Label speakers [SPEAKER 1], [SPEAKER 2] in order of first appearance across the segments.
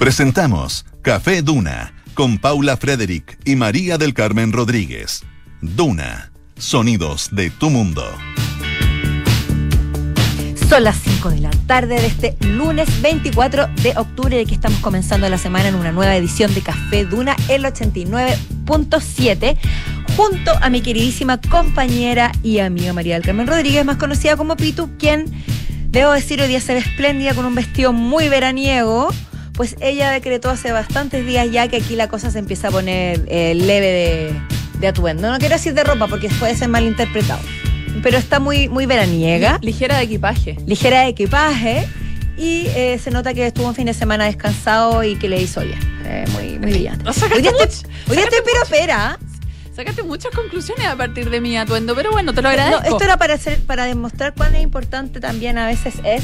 [SPEAKER 1] Presentamos Café Duna con Paula Frederick y María del Carmen Rodríguez. Duna, sonidos de tu mundo.
[SPEAKER 2] Son las 5 de la tarde de este lunes 24 de octubre y aquí estamos comenzando la semana en una nueva edición de Café Duna, el 89.7, junto a mi queridísima compañera y amiga María del Carmen Rodríguez, más conocida como Pitu, quien, debo decir, hoy día se ve espléndida con un vestido muy veraniego, pues ella decretó hace bastantes días ya que aquí la cosa se empieza a poner eh, leve de, de atuendo. No quiero decir de ropa porque puede ser malinterpretado pero está muy, muy veraniega.
[SPEAKER 3] Ligera de equipaje.
[SPEAKER 2] Ligera de equipaje. Y eh, se nota que estuvo un fin de semana descansado y que le hizo bien. Eh, muy, muy brillante.
[SPEAKER 3] Hoy día estoy,
[SPEAKER 2] hoy día estoy pero pera.
[SPEAKER 3] Sacaste muchas conclusiones a partir de mi atuendo, pero bueno, te lo agradezco.
[SPEAKER 2] No, esto era para, hacer, para demostrar cuán importante también a veces es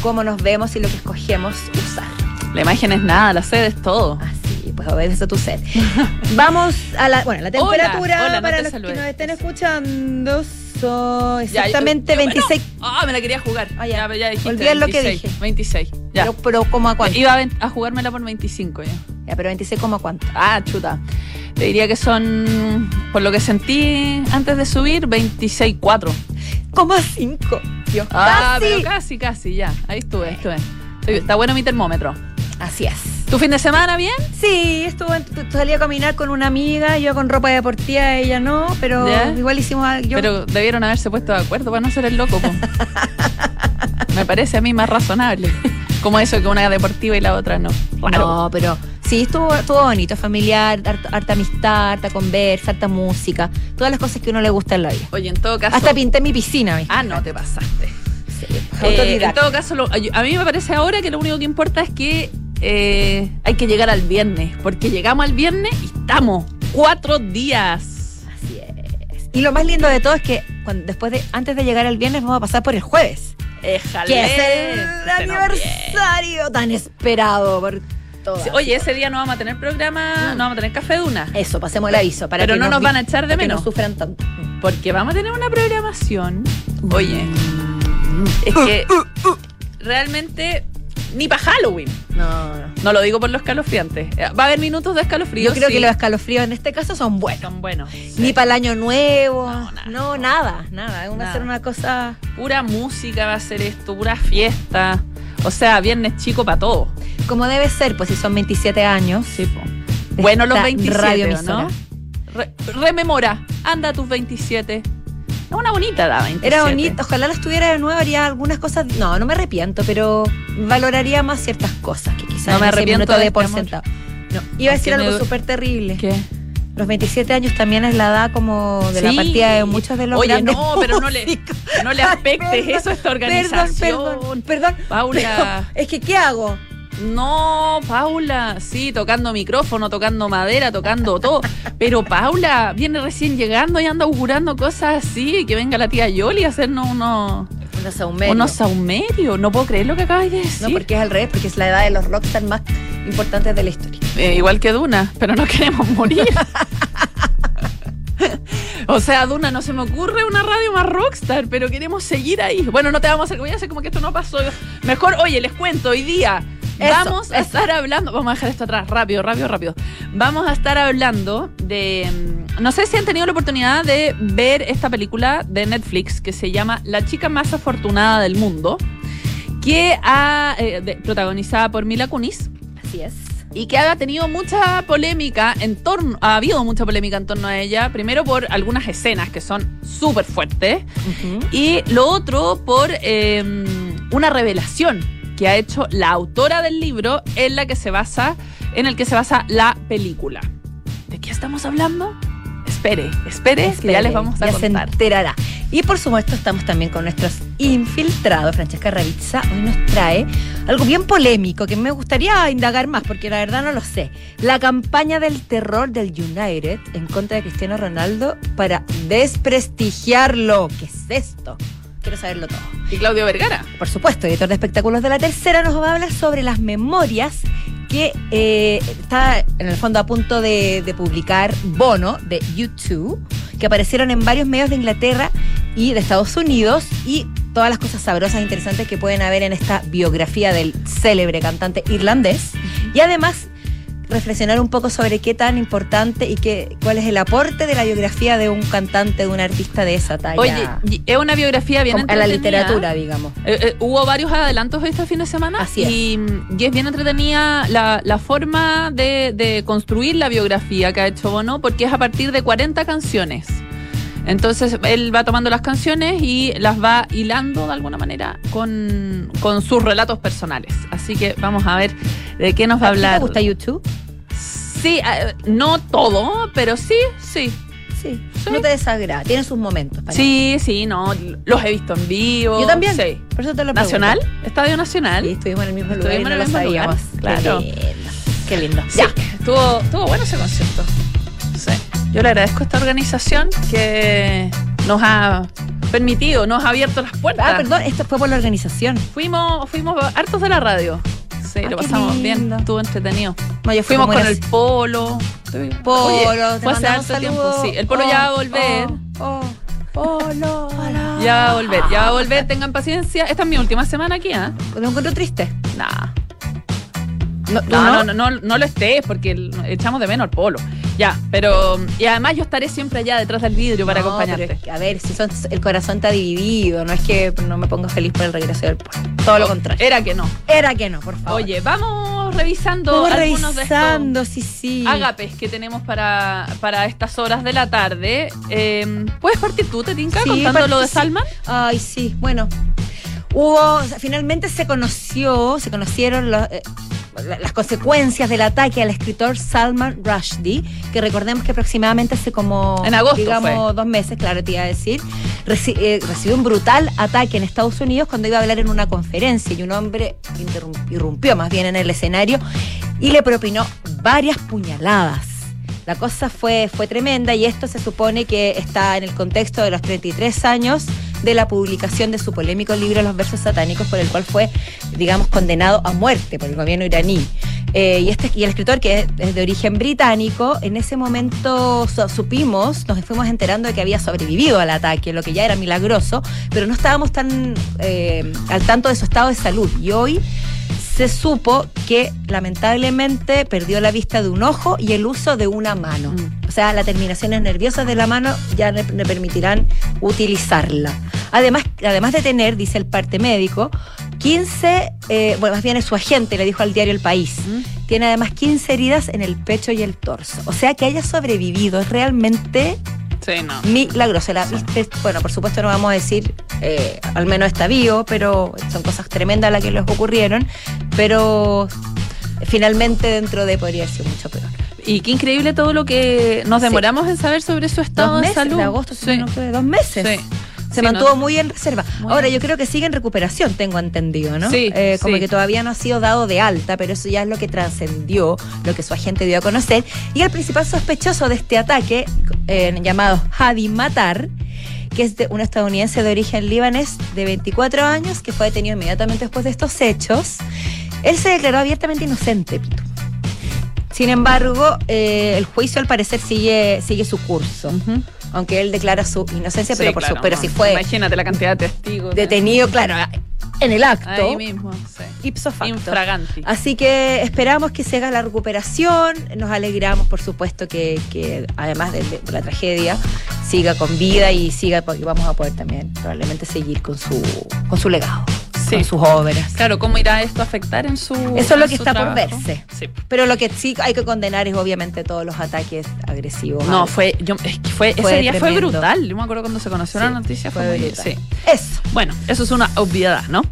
[SPEAKER 2] cómo nos vemos y lo que escogemos usar.
[SPEAKER 3] La imagen es nada, la sed es todo.
[SPEAKER 2] Así, pues obedece a tu sed. Vamos a la, bueno, la temperatura
[SPEAKER 3] Hola,
[SPEAKER 2] para los que nos estén escuchando son exactamente
[SPEAKER 3] Ya, yo- yo-
[SPEAKER 2] 26.
[SPEAKER 3] bueno, ah, me la quería jugar.
[SPEAKER 2] Ah, ya.
[SPEAKER 3] ya, dijiste.
[SPEAKER 2] Olvidar lo que
[SPEAKER 3] 26,
[SPEAKER 2] dije.
[SPEAKER 3] 26. Ya.
[SPEAKER 2] Pero, pero ¿cómo a cuánto?
[SPEAKER 3] Iba a, jugármela por 25 ya.
[SPEAKER 2] Ya, pero 26 como a cuánto.
[SPEAKER 3] Ah, chuta. Te diría que son, por lo que sentí antes de subir, 26,4.
[SPEAKER 2] Como a 5. Dios,
[SPEAKER 3] Ah,
[SPEAKER 2] casi.
[SPEAKER 3] pero casi, casi, ya. Ahí estuve, estuve. Está bueno mi termómetro.
[SPEAKER 2] Así es.
[SPEAKER 3] ¿Tu fin de semana bien?
[SPEAKER 2] Sí, estuve, tu- salí a caminar con una amiga, yo con ropa deportiva, ella no, pero
[SPEAKER 3] Ya.
[SPEAKER 2] igual hicimos algo. Yo,
[SPEAKER 3] Pero debieron haberse puesto de acuerdo para no ser el loco. Me parece a mí más razonable. Como eso que una deportiva y la otra no.
[SPEAKER 2] No, pero sí, estuvo, estuvo bonito, familiar, harta, harta amistad, harta conversa, harta música, todas las cosas que a uno le gusta en la vida.
[SPEAKER 3] Oye, en todo caso.
[SPEAKER 2] Hasta pinté mi piscina, ¿viste?
[SPEAKER 3] Ah, no, te pasaste.
[SPEAKER 2] Sí,
[SPEAKER 3] Eh, en todo caso, lo- a mí me parece ahora que lo único que importa es que eh, hay que llegar al viernes. Porque llegamos al viernes y estamos cuatro días.
[SPEAKER 2] Así es. Y lo más lindo de todo es que cuando, después de, antes de llegar el viernes vamos a pasar por el jueves.
[SPEAKER 3] Éjale,
[SPEAKER 2] Que es el aniversario tan esperado por todas.
[SPEAKER 3] viene. Oye, ese día no vamos a tener programa, no vamos a tener café duna.
[SPEAKER 2] Eso, pasemos el aviso. Para
[SPEAKER 3] Pero
[SPEAKER 2] que
[SPEAKER 3] no nos van a echar de
[SPEAKER 2] que
[SPEAKER 3] menos.
[SPEAKER 2] no sufran tanto.
[SPEAKER 3] Porque vamos a tener una programación. Oye, es que realmente ni para Halloween.
[SPEAKER 2] No, no.
[SPEAKER 3] No lo digo por los escalofriantes. Va a haber minutos de escalofrío.
[SPEAKER 2] Yo creo
[SPEAKER 3] sí.
[SPEAKER 2] que los escalofríos en este caso son buenos.
[SPEAKER 3] son buenos.
[SPEAKER 2] Ni para el año nuevo.
[SPEAKER 3] No, nada.
[SPEAKER 2] No, nada, nada. Va a ser una cosa.
[SPEAKER 3] Pura música va a ser esto, pura fiesta. O sea, viernes chico para todo.
[SPEAKER 2] Como debe ser, pues si son 27 años.
[SPEAKER 3] Sí, po. Bueno, los
[SPEAKER 2] esta
[SPEAKER 3] 27,
[SPEAKER 2] radioemisora.
[SPEAKER 3] ¿no? Re- rememora, anda tus 27. Es una bonita edad, 27.
[SPEAKER 2] Era bonito, ojalá las tuviera de nuevo, haría algunas cosas. No, no me arrepiento, pero valoraría más ciertas cosas que quizás
[SPEAKER 3] No me arrepiento de
[SPEAKER 2] de
[SPEAKER 3] este
[SPEAKER 2] por sentado. No, iba a decir algo
[SPEAKER 3] me-
[SPEAKER 2] súper terrible.
[SPEAKER 3] ¿Qué?
[SPEAKER 2] Los 27 años también es la edad como de la partida de muchos de los
[SPEAKER 3] Oye,
[SPEAKER 2] grandes
[SPEAKER 3] no, pero no le, no le
[SPEAKER 2] perdón,
[SPEAKER 3] eso a esta organización.
[SPEAKER 2] Perdón, perdón, perdón.
[SPEAKER 3] Paula.
[SPEAKER 2] Pero es que, ¿qué hago?
[SPEAKER 3] No, Paula, sí, tocando micrófono, tocando madera, tocando todo. Pero Paula viene recién llegando y anda augurando cosas así, que venga la tía Yoli a hacernos unos,
[SPEAKER 2] Unos saumerios.
[SPEAKER 3] unos saumerios. No puedo creer lo que acabas de decir.
[SPEAKER 2] No, porque es al revés, porque es la edad de los rockstars más importantes de la historia.
[SPEAKER 3] Eh, igual que Duna, pero no queremos morir. o sea, Duna, no se me ocurre una radio más rockstar, pero queremos seguir ahí. Bueno, no te vamos a hacer, voy a hacer como que esto no pasó. Mejor, oye, les cuento, hoy día
[SPEAKER 2] Eso,
[SPEAKER 3] vamos a
[SPEAKER 2] eso.
[SPEAKER 3] estar hablando, vamos a dejar esto atrás, rápido, rápido, rápido. Vamos a estar hablando de, mm, no sé si han tenido la oportunidad de ver esta película de Netflix que se llama La chica más afortunada del mundo, que ha, eh, de- protagonizada por Mila Kunis
[SPEAKER 2] Así es.
[SPEAKER 3] y que ha tenido mucha polémica en torno, ha habido mucha polémica en torno a ella, primero por algunas escenas que son súper fuertes y lo otro por eh, una revelación que ha hecho la autora del libro en la que se basa, en el que se basa la película. ¿De qué estamos hablando? Espere, espere, que ya les vamos a
[SPEAKER 2] ya se
[SPEAKER 3] contar.
[SPEAKER 2] enterará. Y por supuesto estamos también con nuestros infiltrados. Francesca Ravizza hoy nos trae algo bien polémico que me gustaría indagar más porque la verdad no lo sé. La campaña del terror del United en contra de Cristiano Ronaldo para desprestigiarlo. ¿Qué es esto? Quiero saberlo todo.
[SPEAKER 3] Y Claudio Vergara.
[SPEAKER 2] Por supuesto, editor de espectáculos de la tercera, nos va a hablar sobre las memorias que eh, está en el fondo a punto de, de publicar Bono de YouTube, que aparecieron en varios medios de Inglaterra y de Estados Unidos y todas las cosas sabrosas e interesantes que pueden haber en esta biografía del célebre cantante irlandés. Y además reflexionar un poco sobre qué tan importante y qué, cuál es el aporte de la biografía de un cantante, de un artista de esa talla.
[SPEAKER 3] Oye, es una biografía bien
[SPEAKER 2] Como a la
[SPEAKER 3] entretenida.
[SPEAKER 2] literatura, digamos.
[SPEAKER 3] Eh, eh, hubo varios adelantos este fin de semana
[SPEAKER 2] Así es.
[SPEAKER 3] Y, y es bien entretenida la, la forma de, de construir la biografía que ha hecho Bono porque es a partir de 40 canciones. Entonces él va tomando las canciones y las va hilando de alguna manera con, con sus relatos personales. Así que vamos a ver de qué nos va a
[SPEAKER 2] ¿A ti
[SPEAKER 3] hablar.
[SPEAKER 2] ¿Te gusta YouTube?
[SPEAKER 3] Sí, no todo, pero sí, sí.
[SPEAKER 2] Sí.
[SPEAKER 3] Sí.
[SPEAKER 2] No te desagrada. Tiene sus momentos. para
[SPEAKER 3] Sí, sí, no, los he visto en vivo.
[SPEAKER 2] Yo también.
[SPEAKER 3] Sí.
[SPEAKER 2] Por eso te lo pregunto.
[SPEAKER 3] ¿Nacional? ¿Estadio Nacional?
[SPEAKER 2] Sí, estuvimos en el mismo lugar y
[SPEAKER 3] Estuvimos en el mismo lugar, claro.
[SPEAKER 2] Qué lindo. Qué lindo.
[SPEAKER 3] Sí,
[SPEAKER 2] Ya.
[SPEAKER 3] estuvo, estuvo bueno ese concierto. Yo le agradezco a esta organización que nos ha permitido, nos ha abierto las puertas.
[SPEAKER 2] Ah, perdón, esto fue por la organización.
[SPEAKER 3] Fuimos, fuimos hartos de la radio. Sí,
[SPEAKER 2] Ah,
[SPEAKER 3] lo pasamos bien, estuvo entretenido.
[SPEAKER 2] No, yo
[SPEAKER 3] Fuimos con el polo.
[SPEAKER 2] Polo,
[SPEAKER 3] Oye, fue hace harto tiempo. Sí, el polo
[SPEAKER 2] Oh,
[SPEAKER 3] ya va a volver.
[SPEAKER 2] oh, oh.
[SPEAKER 3] Polo. Ya va a volver, ya va a volver, tengan paciencia. Esta es mi última semana aquí, ¿ah?
[SPEAKER 2] Lo encuentro triste.
[SPEAKER 3] Nah.
[SPEAKER 2] No, ¿tú
[SPEAKER 3] No,
[SPEAKER 2] no?
[SPEAKER 3] no, no, lo estés porque echamos de menos al polo. Ya, pero. Y además yo estaré siempre allá detrás del vidrio para
[SPEAKER 2] No,
[SPEAKER 3] acompañarte.
[SPEAKER 2] pero es que, a ver, si son, el corazón está dividido, no es que no me ponga feliz por el regreso del pueblo. Todo lo contrario.
[SPEAKER 3] Era que no.
[SPEAKER 2] Era que no, por favor.
[SPEAKER 3] Oye, vamos revisando
[SPEAKER 2] Vamos
[SPEAKER 3] algunos de
[SPEAKER 2] revisando, sí, sí.
[SPEAKER 3] estos ágapes que tenemos para, para estas horas de la tarde. Eh, ¿Puedes partir tú, Tetinka,
[SPEAKER 2] Sí,
[SPEAKER 3] contando lo de. Salman?
[SPEAKER 2] Ay, sí, bueno. Hubo, o sea, finalmente se conoció, se conocieron los, eh, las consecuencias del ataque al escritor Salman Rushdie, que recordemos que aproximadamente hace como,
[SPEAKER 3] En agosto
[SPEAKER 2] digamos,
[SPEAKER 3] fue.
[SPEAKER 2] dos meses, claro, te iba a decir, reci- eh, recibió un brutal ataque en Estados Unidos cuando iba a hablar en una conferencia y un hombre irrumpió más bien en el escenario y le propinó varias puñaladas. La cosa fue, fue tremenda y esto se supone que está en el contexto de los 33 años de la publicación de su polémico libro Los versos satánicos, por el cual fue, digamos, condenado a muerte por el gobierno iraní. Eh, y, este, y el escritor, que es, de origen británico, en ese momento su- supimos, nos fuimos enterando de que había sobrevivido al ataque, lo que ya era milagroso, pero no estábamos tan eh, al tanto de su estado de salud. Y hoy se supo que lamentablemente perdió la vista de un ojo y el uso de una mano.
[SPEAKER 3] Mm.
[SPEAKER 2] O sea, las terminaciones nerviosas de la mano ya le, le permitirán utilizarla. Además, además de tener, dice el parte médico, 15, eh, bueno, más bien es su agente, le dijo al diario El País,
[SPEAKER 3] ¿Mm?
[SPEAKER 2] tiene además 15 heridas en el pecho y el torso. O sea, que haya sobrevivido es realmente
[SPEAKER 3] Sí, no.
[SPEAKER 2] milagroso. La, viste, bueno, por supuesto no vamos a decir, eh, al menos está vivo, pero son cosas tremendas las que les ocurrieron, pero finalmente dentro de podría ser mucho peor.
[SPEAKER 3] Y qué increíble todo lo que nos
[SPEAKER 2] Sí.
[SPEAKER 3] demoramos en saber sobre su estado
[SPEAKER 2] Dos
[SPEAKER 3] de
[SPEAKER 2] meses,
[SPEAKER 3] salud.
[SPEAKER 2] de agosto,
[SPEAKER 3] Sí.
[SPEAKER 2] octubre, dos meses.
[SPEAKER 3] Sí.
[SPEAKER 2] Se
[SPEAKER 3] Sí,
[SPEAKER 2] mantuvo
[SPEAKER 3] no-
[SPEAKER 2] muy en reserva.
[SPEAKER 3] Muy
[SPEAKER 2] Ahora, yo creo que sigue en recuperación, tengo entendido, ¿no?
[SPEAKER 3] Sí,
[SPEAKER 2] Eh, como
[SPEAKER 3] sí.
[SPEAKER 2] que todavía no ha sido dado de alta, pero eso ya es lo que trascendió, lo que su agente dio a conocer. Y el principal sospechoso de este ataque, eh, llamado Hadi Matar, que es de un estadounidense de origen libanés de 24 años, que fue detenido inmediatamente después de estos hechos, él se declaró abiertamente inocente. Sin embargo, eh, el juicio al parecer sigue, sigue su curso,
[SPEAKER 3] Ujú.
[SPEAKER 2] Aunque él declara su inocencia,
[SPEAKER 3] Sí,
[SPEAKER 2] pero, por su- pero
[SPEAKER 3] no.
[SPEAKER 2] si fue
[SPEAKER 3] Imagínate la cantidad de testigos.
[SPEAKER 2] detenido, claro, en el acto,
[SPEAKER 3] Ahí mismo, sí.
[SPEAKER 2] ipso facto.
[SPEAKER 3] Infraganti.
[SPEAKER 2] Así que esperamos que se haga la recuperación, nos alegramos por supuesto que, que además de, de la tragedia siga con vida y siga y vamos a poder también probablemente seguir con su con su legado,
[SPEAKER 3] Sí.
[SPEAKER 2] con sus obras.
[SPEAKER 3] Claro, ¿cómo irá esto a afectar en su.
[SPEAKER 2] Eso es lo que está por verse.
[SPEAKER 3] Sí.
[SPEAKER 2] Pero lo que sí hay que condenar es obviamente todos los ataques agresivos.
[SPEAKER 3] No, fue, yo, es que fue,
[SPEAKER 2] Fue
[SPEAKER 3] ese día fue brutal. Yo me acuerdo cuando se conoció la noticia. Fue,
[SPEAKER 2] brutal.
[SPEAKER 3] sí.
[SPEAKER 2] Eso.
[SPEAKER 3] Bueno, eso es una obviedad, ¿no?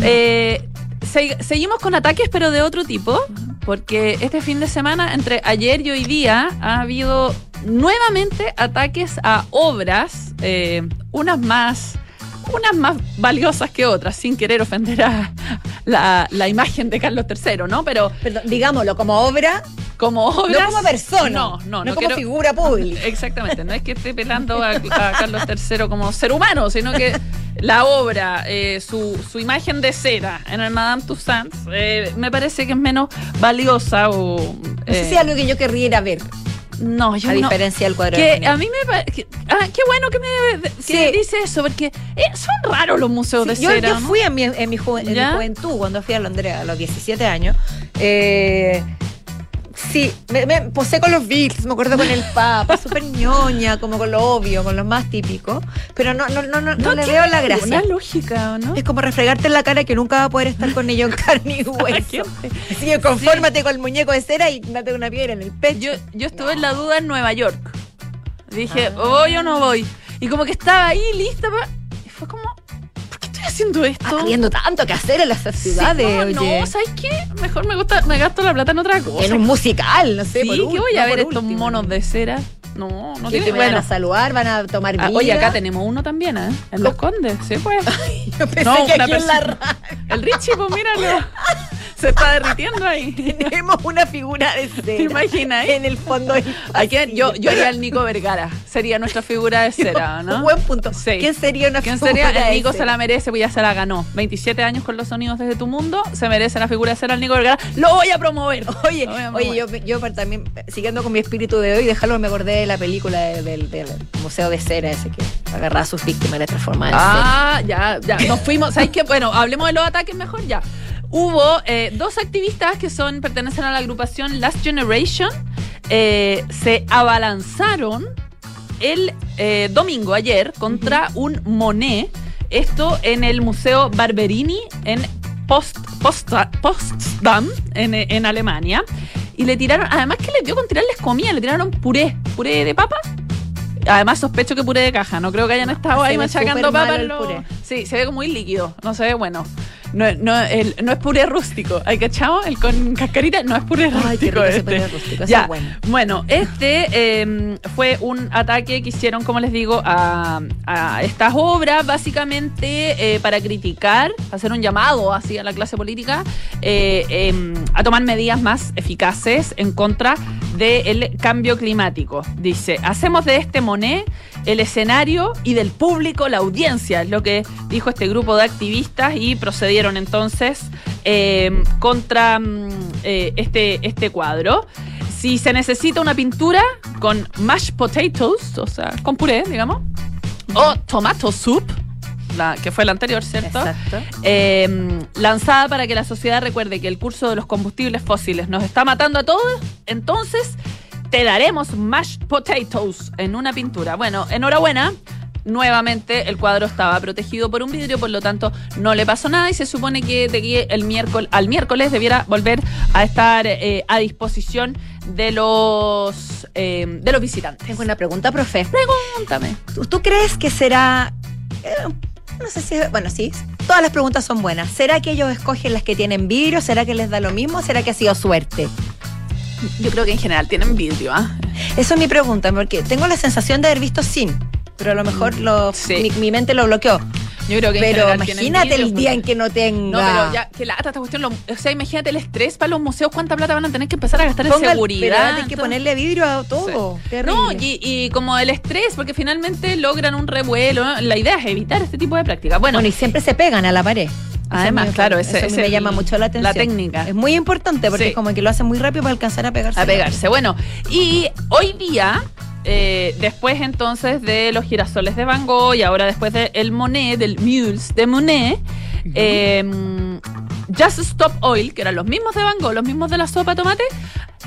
[SPEAKER 3] Eh, se- seguimos con ataques, pero de otro tipo, porque este fin de semana, entre ayer y hoy día, ha habido nuevamente ataques a obras, eh, unas más. Unas más valiosas que otras, sin querer ofender a la, la imagen de Carlos III, ¿no? Pero
[SPEAKER 2] Perdón, digámoslo, como obra,
[SPEAKER 3] como obras.
[SPEAKER 2] no como persona,
[SPEAKER 3] No, no, no.
[SPEAKER 2] como
[SPEAKER 3] quiero-
[SPEAKER 2] figura pública.
[SPEAKER 3] Exactamente, no es que esté pelando a, a Carlos III como ser humano, sino que la obra, eh, su, su imagen de cera en el Madame Tussauds, eh, me parece que es menos valiosa o...
[SPEAKER 2] No sé
[SPEAKER 3] eh,
[SPEAKER 2] si es algo que yo querría ver,
[SPEAKER 3] no, yo
[SPEAKER 2] a
[SPEAKER 3] no.
[SPEAKER 2] diferencia del cuadro. de
[SPEAKER 3] Que a mí me parece... Ah, qué bueno que me que
[SPEAKER 2] Sí.
[SPEAKER 3] dice eso, porque eh, son raros los museos de
[SPEAKER 2] yo,
[SPEAKER 3] cera.
[SPEAKER 2] yo
[SPEAKER 3] ¿no?
[SPEAKER 2] fui en mi, en mi, ju- en mi juventud, cuando fui a Londres a los 17 años, eh, Sí, me, me posé con los Beatles, me acuerdo con el Papa, súper ñoña, como con lo obvio, con lo más típico. Pero no, no, no, no, no le veo la gracia.
[SPEAKER 3] Una lógica, ¿no?
[SPEAKER 2] Es como refregarte en la cara que nunca va a poder estar con ellos en carne y hueso. Así que confórmate con el muñeco de cera y date una piedra en el pecho.
[SPEAKER 3] Yo, yo estuve en la duda en Nueva York. Dije, voy o no voy. Y como que estaba ahí lista Y fue como, ¿por qué estoy haciendo esto?
[SPEAKER 2] Habiendo tanto que hacer en las ciudades,
[SPEAKER 3] Sí, no,
[SPEAKER 2] oye.
[SPEAKER 3] no, ¿sabes qué? Mejor me, gusta, me gasto la plata en otra cosa.
[SPEAKER 2] en un musical, no sé.
[SPEAKER 3] sí,
[SPEAKER 2] por ul-
[SPEAKER 3] voy a ver estos
[SPEAKER 2] último.
[SPEAKER 3] monos de cera. No, no tiene
[SPEAKER 2] te van
[SPEAKER 3] bueno.
[SPEAKER 2] a saludar, van a tomar
[SPEAKER 3] Ah, oye, acá tenemos uno también, ¿eh? En Los Condes, sí, pues.
[SPEAKER 2] Yo pensé
[SPEAKER 3] No,
[SPEAKER 2] que aquí en la
[SPEAKER 3] El Richie, pues míralo. Se está derritiendo ahí.
[SPEAKER 2] tenemos una figura de cera.
[SPEAKER 3] ¿Te imaginas?
[SPEAKER 2] En el fondo del
[SPEAKER 3] ¿A quién? Yo, yo haría el Nico Vergara. Sería nuestra figura de cera, ¿no?
[SPEAKER 2] Un buen punto.
[SPEAKER 3] Sí.
[SPEAKER 2] ¿Quién sería una
[SPEAKER 3] ¿Quién
[SPEAKER 2] figura
[SPEAKER 3] sería? El Nico
[SPEAKER 2] cera?
[SPEAKER 3] se la merece, pues ya se la ganó. 27 años con los sonidos desde tu mundo, se merece la figura de ser al Nico Vergara. Lo voy a promover.
[SPEAKER 2] Oye,
[SPEAKER 3] a
[SPEAKER 2] oye, yo,
[SPEAKER 3] promover.
[SPEAKER 2] yo también, siguiendo con mi espíritu de hoy, déjalo, me acordé de la película de- del, del Museo de Cera, ese que agarraba a sus víctimas y las transformaba en cera.
[SPEAKER 3] Ah, ya, ya. Nos fuimos. ¿Sabes qué? Bueno, hablemos de los ataques mejor ya. Hubo eh, dos activistas que son pertenecen a la agrupación Last Generation. eh, se abalanzaron el eh, domingo, ayer, contra un Monet. Esto en el Museo Barberini en Post, Posta- Potsdam, en, en Alemania. Y le tiraron, además que les dio con tirarles comida, le tiraron puré, puré de papa. Además sospecho que puré de caja, no creo que hayan estado
[SPEAKER 2] Se
[SPEAKER 3] ahí machacando papas. Sí, se ve como muy líquido, no se ve bueno. No, no, el- no es puré rústico, ¿hay cachado? El con cascarita no es puré rústico.
[SPEAKER 2] Ay, qué rico
[SPEAKER 3] este.
[SPEAKER 2] puré rústico,
[SPEAKER 3] Ya,
[SPEAKER 2] es bueno.
[SPEAKER 3] bueno, este eh, fue un ataque que hicieron, como les digo, a, a estas obras, básicamente eh, para criticar, hacer un llamado así a la clase política, eh, em, a tomar medidas más eficaces en contra del cambio climático. Dice, hacemos de este Monet el escenario y del público la audiencia, es lo que dijo este grupo de activistas y procedieron entonces eh, contra mm, eh, este, este cuadro. Si se necesita una pintura con mashed potatoes, o sea, con puré, digamos, o tomato soup, la, que fue la anterior, ¿cierto?
[SPEAKER 2] Exacto.
[SPEAKER 3] Eh, lanzada para que la sociedad recuerde que el curso de los combustibles fósiles nos está matando a todos, entonces te daremos mashed potatoes en una pintura. Bueno, enhorabuena. Nuevamente el cuadro estaba protegido por un vidrio, por lo tanto no le pasó nada y se supone que de el miércoles, al miércoles debiera volver a estar eh, a disposición de los eh, de los visitantes.
[SPEAKER 2] Tengo una pregunta, profe.
[SPEAKER 3] Pregúntame.
[SPEAKER 2] ¿Tú, tú crees que será... eh, no sé si... Bueno, sí, todas las preguntas son buenas. ¿Será que ellos escogen las que tienen vidrio? ¿Será que les da lo mismo? ¿Será que ha sido suerte?
[SPEAKER 3] Yo creo que en general tienen vidrio, ¿ah?
[SPEAKER 2] Eso es mi pregunta, porque tengo la sensación de haber visto sin, pero a lo mejor lo,
[SPEAKER 3] Mm, Sí.
[SPEAKER 2] mi, mi mente lo bloqueó.
[SPEAKER 3] Yo creo que en
[SPEAKER 2] Pero imagínate el día en que no tenga...
[SPEAKER 3] No, pero ya, que lata esta cuestión. lo- o sea, imagínate el estrés para los museos, cuánta plata van a tener que empezar a gastar en
[SPEAKER 2] Ponga-
[SPEAKER 3] seguridad.
[SPEAKER 2] Pero hay que ponerle vidrio a todo.
[SPEAKER 3] No, y, y como el estrés, porque finalmente logran un revuelo. La idea es evitar este tipo de prácticas. Bueno,
[SPEAKER 2] Bueno, y siempre se pegan a la pared.
[SPEAKER 3] Además,
[SPEAKER 2] Eso
[SPEAKER 3] claro,
[SPEAKER 2] eso
[SPEAKER 3] ese-
[SPEAKER 2] mí
[SPEAKER 3] ese
[SPEAKER 2] me
[SPEAKER 3] el-
[SPEAKER 2] llama mucho la atención.
[SPEAKER 3] la técnica.
[SPEAKER 2] Es muy importante porque
[SPEAKER 3] Sí.
[SPEAKER 2] es como que lo hacen muy rápido para alcanzar a pegarse.
[SPEAKER 3] a pegarse. Bueno, y hoy día, eh, después entonces de los girasoles de Van Gogh y ahora después del Monet, del Mules de Monet, eh, Just Stop Oil, que eran los mismos de Van Gogh, los mismos de la sopa de tomate,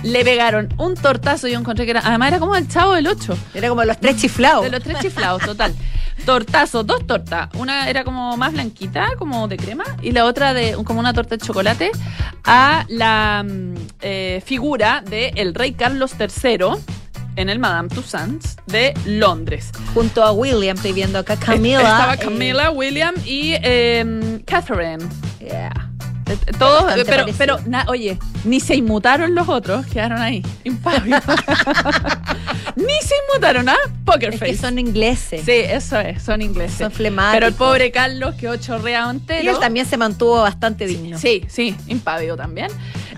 [SPEAKER 3] le pegaron un tortazo. Yo encontré que era, además era como el chavo del 8.
[SPEAKER 2] Era como los tres chiflados.
[SPEAKER 3] De los tres chiflados, total. Tortazo, dos tortas. Una era como más blanquita, como de crema, y la otra de como una torta de chocolate a la mm, eh, figura de el rey Carlos III en el Madame Tussauds de Londres.
[SPEAKER 2] Junto a William, estoy viendo acá Camila.
[SPEAKER 3] Estaba
[SPEAKER 2] eh,
[SPEAKER 3] Camila, William y eh, Catherine.
[SPEAKER 2] yeah.
[SPEAKER 3] Eh, Todos,
[SPEAKER 2] Bastante
[SPEAKER 3] pero,
[SPEAKER 2] parecido.
[SPEAKER 3] pero na- oye, ni se inmutaron los otros, quedaron ahí, impávidos. ni se inmutaron, ¿ah? Poker
[SPEAKER 2] Es
[SPEAKER 3] face.
[SPEAKER 2] que son ingleses.
[SPEAKER 3] Sí, eso es, son ingleses.
[SPEAKER 2] Son flemáticos.
[SPEAKER 3] Pero el pobre Carlos quedó chorreado entero.
[SPEAKER 2] Y él también se mantuvo bastante digno.
[SPEAKER 3] Sí, sí, impávido también.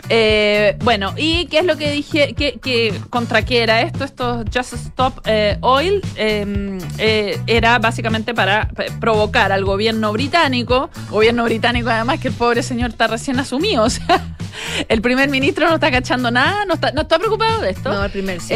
[SPEAKER 3] Eh, bueno, ¿y qué es lo que dije? ¿Qué, qué- ¿Contra qué era esto? Esto Just Stop eh, Oil eh, eh, era básicamente para provocar al gobierno británico, gobierno británico además que el pobre señor está recién asumido, o sea, el primer ministro no está cachando nada, no está, no está preocupado de esto.
[SPEAKER 2] No, el primer sí,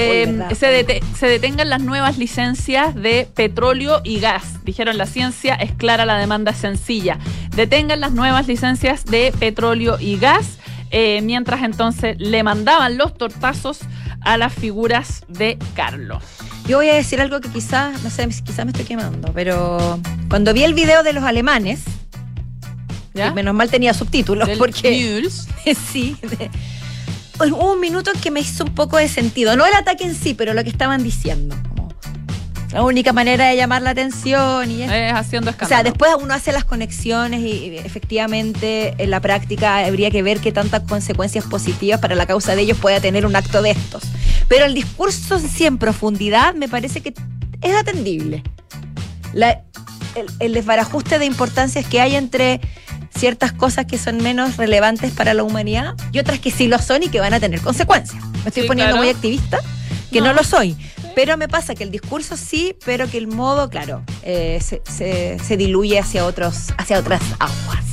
[SPEAKER 3] se, dete- se detengan las nuevas licencias de petróleo y gas. Dijeron la ciencia es clara, la demanda es sencilla. Detengan las nuevas licencias de petróleo y gas. Eh, mientras entonces le mandaban los tortazos a las figuras de Carlos.
[SPEAKER 2] Yo voy a decir algo que quizás, no sé, quizás me estoy quemando, pero cuando vi el video de los alemanes,
[SPEAKER 3] ¿Ya?
[SPEAKER 2] menos mal tenía subtítulos,
[SPEAKER 3] Del
[SPEAKER 2] porque
[SPEAKER 3] Mules.
[SPEAKER 2] sí, de- hubo un minuto que me hizo un poco de sentido, no el ataque en sí, pero lo que estaban diciendo. La única manera de llamar la atención y eso.
[SPEAKER 3] Es haciendo
[SPEAKER 2] O
[SPEAKER 3] escándalo.
[SPEAKER 2] sea, después uno hace las conexiones y y efectivamente en la práctica habría que ver qué tantas consecuencias positivas para la causa de ellos pueda tener un acto de estos. Pero el discurso sí en profundidad me parece que es atendible. La- el, el desbarajuste de importancias que hay entre ciertas cosas que son menos relevantes para la humanidad y otras que sí lo son y que van a tener consecuencias. Me estoy
[SPEAKER 3] Sí,
[SPEAKER 2] poniendo
[SPEAKER 3] claro.
[SPEAKER 2] muy activista, que no,
[SPEAKER 3] No.
[SPEAKER 2] lo soy. Pero me pasa que el discurso sí, pero que el modo, claro, eh, se, se- se diluye hacia, otros, hacia otras aguas.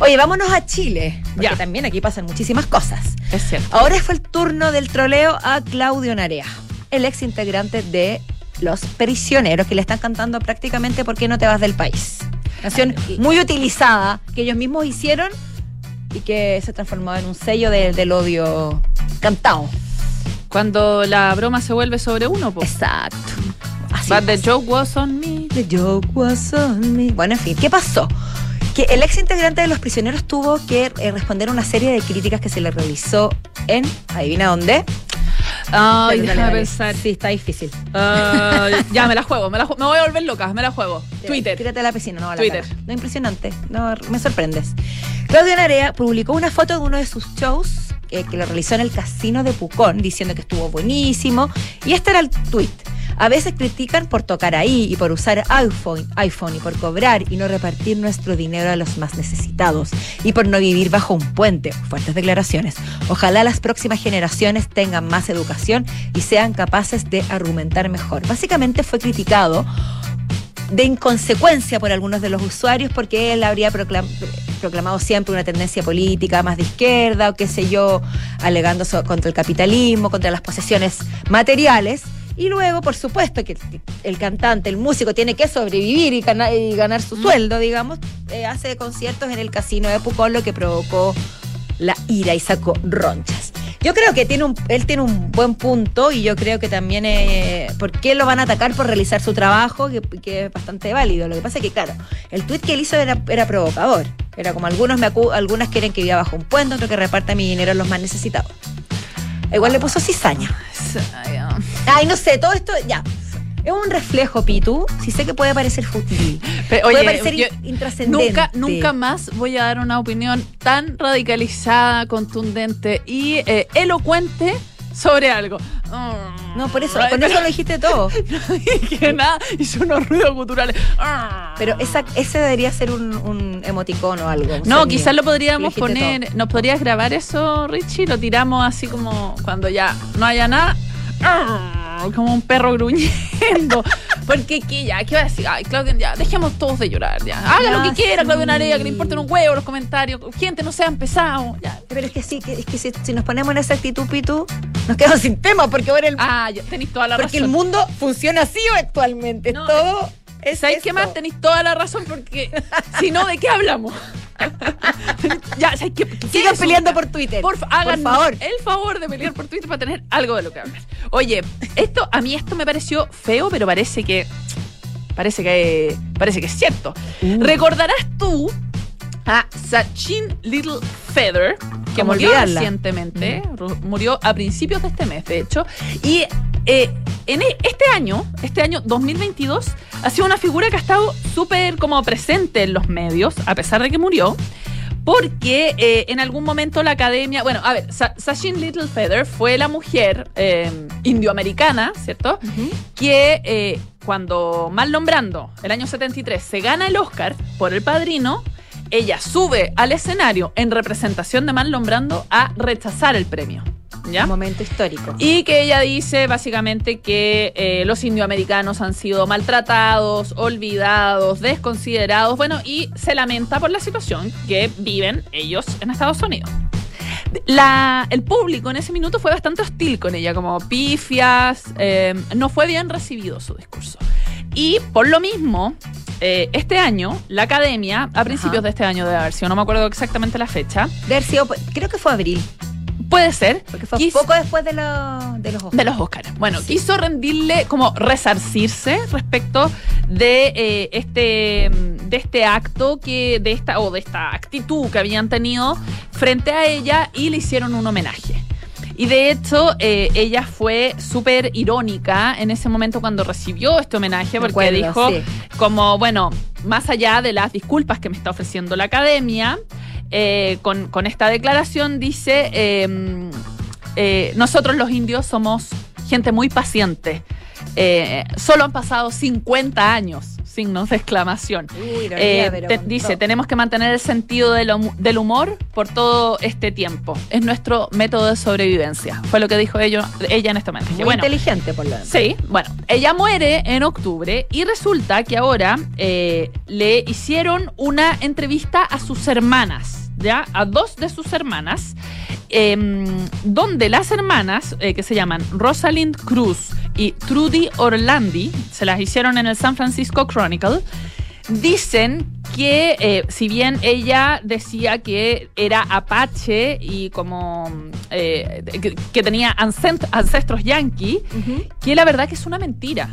[SPEAKER 2] Oye, vámonos a Chile, porque
[SPEAKER 3] Ya.
[SPEAKER 2] también aquí pasan muchísimas cosas.
[SPEAKER 3] Es cierto.
[SPEAKER 2] Ahora fue el turno del troleo a Claudio Narea, el ex integrante de Los Prisioneros, que le están cantando prácticamente ¿Por qué no te vas del país? Canción muy utilizada, que ellos mismos hicieron y que se transformó en un sello de- del odio cantado.
[SPEAKER 3] Cuando la broma se vuelve sobre uno, pues.
[SPEAKER 2] Exacto. Así
[SPEAKER 3] But the joke was on me.
[SPEAKER 2] The joke was on me. Bueno, en fin, ¿qué pasó? Que el ex integrante de Los Prisioneros tuvo que eh, responder a una serie de críticas que se le realizó en, adivina dónde,
[SPEAKER 3] Ay, déjame
[SPEAKER 2] dale.
[SPEAKER 3] pensar.
[SPEAKER 2] Sí, está difícil.
[SPEAKER 3] Ya, me la juego, me, la ju- me voy a volver loca, me la juego. Twitter.
[SPEAKER 2] Tírate a la piscina, no a la
[SPEAKER 3] Twitter.
[SPEAKER 2] cara. No, impresionante. No, me sorprendes. Claudio Narea publicó una foto de uno de sus shows eh, que lo realizó en el casino de Pucón, diciendo que estuvo buenísimo. Y este era el tweet. A veces critican por tocar ahí y por usar iPhone, iPhone y por cobrar y no repartir nuestro dinero a los más necesitados y por no vivir bajo un puente. Fuertes declaraciones. Ojalá las próximas generaciones tengan más educación y sean capaces de argumentar mejor. Básicamente fue criticado de inconsecuencia por algunos de los usuarios porque él habría proclam- proclamado siempre una tendencia política más de izquierda o qué sé yo, alegando contra el capitalismo, contra las posesiones materiales. Y luego, por supuesto, que el, cantante, el músico, tiene que sobrevivir y, gana- y ganar su sueldo, digamos, eh, hace conciertos en el casino de Pucón, lo que provocó la ira y sacó ronchas. Yo creo que tiene un, él tiene un buen punto y yo creo que también, eh, ¿por qué lo van a atacar por realizar su trabajo? Que, que es bastante válido. Lo que pasa es que, claro, el tuit que él hizo era, era provocador. Era como algunos me acu- algunas quieren que viva bajo un puente, otros que reparta mi dinero a los más necesitados. Igual le puso cizaña.
[SPEAKER 3] Ay,
[SPEAKER 2] no sé, todo esto, ya. Es un reflejo, Pitu. Si sé que puede parecer fútil. Puede
[SPEAKER 3] oye,
[SPEAKER 2] parecer
[SPEAKER 3] yo
[SPEAKER 2] intrascendente.
[SPEAKER 3] Nunca, nunca más voy a dar una opinión tan radicalizada, contundente y eh, elocuente sobre algo. Mm.
[SPEAKER 2] No, por eso, con eso lo dijiste todo.
[SPEAKER 3] No dije nada, hizo unos ruidos guturales.
[SPEAKER 2] Pero esa, ese debería ser un, un emoticono o algo.
[SPEAKER 3] No, quizás lo podríamos
[SPEAKER 2] Lo
[SPEAKER 3] poner. ¿Nos podrías grabar eso, Richie? Lo tiramos así como cuando ya no haya nada. Como un perro gruñendo. Porque ¿qué ya, ¿qué va a decir? Ay, Claudia, ya, dejemos todos de llorar, ya. Haga lo que quiera,
[SPEAKER 2] sí.
[SPEAKER 3] Claudia Narea, que le importen un huevo los comentarios. Gente, no sean pesados. Ya.
[SPEAKER 2] Pero es que sí, que, es que si, si nos ponemos en esa actitud, Pitu, nos quedamos sin tema, porque ahora el,
[SPEAKER 3] Ah, ya, tenéis toda la
[SPEAKER 2] porque el mundo funciona así actualmente.
[SPEAKER 3] No,
[SPEAKER 2] todo es
[SPEAKER 3] ¿Sabéis qué más? Tenéis toda la razón porque si no, ¿de qué hablamos? ya, ¿sabéis qué? ¿Qué
[SPEAKER 2] Sigan peleando por Twitter.
[SPEAKER 3] Por, hagan
[SPEAKER 2] por favor.
[SPEAKER 3] el favor de pelear por Twitter para tener algo de lo que hablar. Oye, esto a mí esto me pareció feo, pero parece que parece que parece que es cierto.
[SPEAKER 2] Uh.
[SPEAKER 3] Recordarás tú a Sachin Little Feather, que
[SPEAKER 2] ¿Cómo
[SPEAKER 3] murió
[SPEAKER 2] olvidarla?
[SPEAKER 3] recientemente, ru- murió a principios de este mes, de hecho, y eh, en e- este año, este año 2022, ha sido una figura que ha estado súper como presente en los medios, a pesar de que murió. Porque eh, en algún momento la academia, bueno, a ver, Sa- Sachin Little Feather fue la mujer eh, indioamericana, ¿cierto? Que eh, cuando Marlon Brando, el año 73, se gana el Oscar por El Padrino, ella sube al escenario en representación de Marlon Brando a rechazar el premio. ¿Ya?
[SPEAKER 2] Un momento histórico.
[SPEAKER 3] Y que ella dice básicamente que eh, los indioamericanos han sido maltratados, olvidados, desconsiderados, bueno, y se lamenta por la situación que viven ellos en Estados Unidos. La- el público en ese minuto fue bastante hostil con ella, como pifias, eh, no fue bien recibido su discurso. Y por lo mismo, eh, este año, la academia, a principios
[SPEAKER 2] Ajá.
[SPEAKER 3] de este año de haber sido, no me acuerdo exactamente la fecha,
[SPEAKER 2] De haber sido, creo que fue abril,
[SPEAKER 3] puede ser,
[SPEAKER 2] porque fue
[SPEAKER 3] quiso-
[SPEAKER 2] poco después de, lo- de los Oscars.
[SPEAKER 3] de los Oscars. Bueno,
[SPEAKER 2] Sí.
[SPEAKER 3] quiso rendirle, como resarcirse respecto de eh, este de este acto que de esta o de esta actitud que habían tenido frente a ella y le hicieron un homenaje. Y de hecho, eh, ella fue súper irónica en ese momento cuando recibió este homenaje, porque dijo,
[SPEAKER 2] sí.
[SPEAKER 3] como, bueno, más allá de las disculpas que me está ofreciendo la academia, eh, con, con esta declaración dice, eh, eh, nosotros los indios somos gente muy paciente. Eh, solo han pasado 50 años, signos de exclamación.
[SPEAKER 2] Uy,
[SPEAKER 3] Eh, te- dice, tenemos que mantener el sentido del, hum- del humor por todo este tiempo. Es nuestro método de sobrevivencia. Fue lo que dijo ello- ella en este momento.
[SPEAKER 2] Muy
[SPEAKER 3] Bueno,
[SPEAKER 2] inteligente, por lo demás.
[SPEAKER 3] Sí, bueno, ella muere en octubre y resulta que ahora eh, le hicieron una entrevista a sus hermanas, ¿ya? A dos de sus hermanas, em, donde las hermanas, eh, que se llaman Rosalind Cruz y Trudy Orlandi, se las hicieron en el San Francisco Chronicle, dicen que eh, si bien ella decía que era apache y como eh, que, que tenía ancestros yanqui, que la verdad que es una mentira.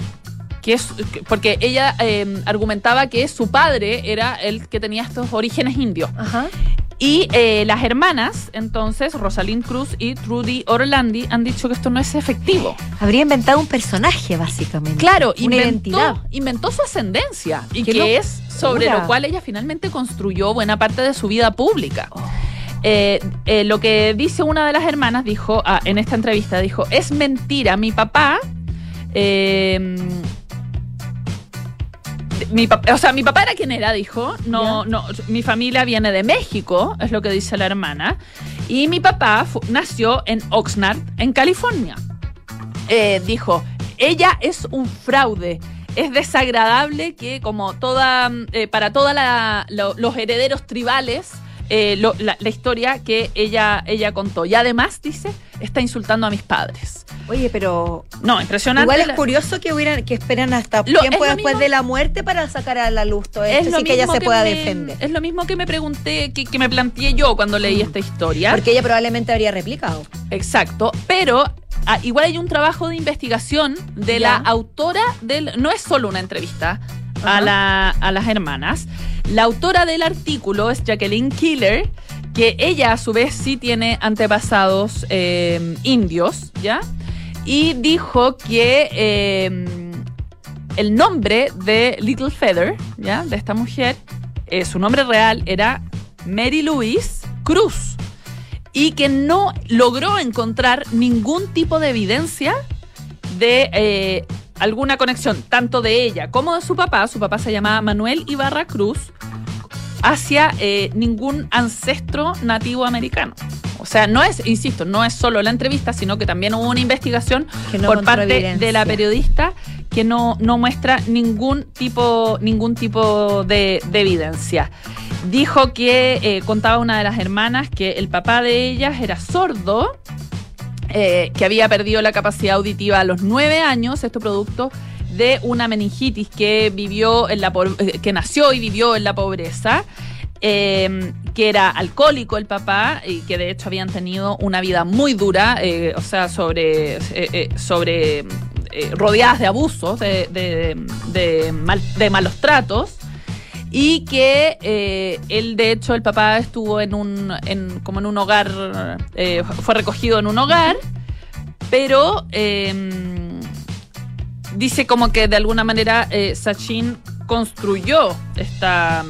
[SPEAKER 3] Que es, que- porque ella eh, argumentaba que su padre era el que tenía estos orígenes indios.
[SPEAKER 2] Ajá.
[SPEAKER 3] Y eh, las hermanas, entonces, Rosalind Cruz y Trudy Orlandi, han dicho que esto no es efectivo.
[SPEAKER 2] Habría inventado un personaje, básicamente.
[SPEAKER 3] Claro,
[SPEAKER 2] una
[SPEAKER 3] inventó,
[SPEAKER 2] identidad.
[SPEAKER 3] inventó su ascendencia y que es sobre lo cual ella finalmente construyó buena parte de su vida pública.
[SPEAKER 2] Oh.
[SPEAKER 3] Eh, eh, lo que dice una de las hermanas, dijo ah, en esta entrevista, dijo, es mentira, mi papá... eh, mi papá, o sea, mi papá era quien era, dijo. No,
[SPEAKER 2] Ya.
[SPEAKER 3] no, mi familia viene de México, es lo que dice la hermana. Y mi papá nació en Oxnard, en California. Eh, dijo, ella es un fraude. Es desagradable que como toda, mm, eh, para todos los herederos tribales, eh, lo- la, la historia que ella, ella contó. Y además, dice, está insultando a mis padres.
[SPEAKER 2] Oye, pero
[SPEAKER 3] No, impresionante.
[SPEAKER 2] igual es
[SPEAKER 3] la-
[SPEAKER 2] curioso que hubieran que esperan hasta
[SPEAKER 3] Lo-
[SPEAKER 2] tiempo
[SPEAKER 3] es
[SPEAKER 2] después
[SPEAKER 3] mismo-
[SPEAKER 2] de la muerte para sacar a la luz todo esto,
[SPEAKER 3] lo
[SPEAKER 2] así que ella se pueda
[SPEAKER 3] me-
[SPEAKER 2] defender.
[SPEAKER 3] Es lo mismo que me pregunté, que, que me planteé yo cuando leí esta historia.
[SPEAKER 2] Porque ella probablemente habría replicado.
[SPEAKER 3] Exacto, pero ah, igual hay un trabajo de investigación de la autora del... No es solo una entrevista. A, la- a las hermanas. La autora del artículo es Jacqueline Killer, que ella a su vez sí tiene antepasados eh, indios, ¿ya? Y dijo que eh, el nombre de Little Feather, ¿ya? De esta mujer, eh, su nombre real era Mary Louise Cruz y que no logró encontrar ningún tipo de evidencia de alguna conexión, tanto de ella como de su papá, su papá se llamaba Manuel Ibarra Cruz, hacia eh, ningún ancestro nativo americano. O sea, no es, insisto, no es solo la entrevista, sino que también hubo una investigación
[SPEAKER 2] no
[SPEAKER 3] por parte de la periodista que no, no muestra ningún tipo, ningún tipo de, de evidencia. Dijo que eh, contaba una de las hermanas que el papá de ellas era sordo, eh, que había perdido la capacidad auditiva a los nueve años, esto producto de una meningitis que vivió en la eh, que nació y vivió en la pobreza. eh, que era alcohólico el papá y que de hecho habían tenido una vida muy dura, eh, o sea, sobre, eh, eh, sobre rodeadas de abusos, de, de- de malos tratos y que eh, él de hecho el papá estuvo en un en, como en un hogar eh, fue recogido en un hogar pero eh, dice como que de alguna manera eh, Sachin construyó esta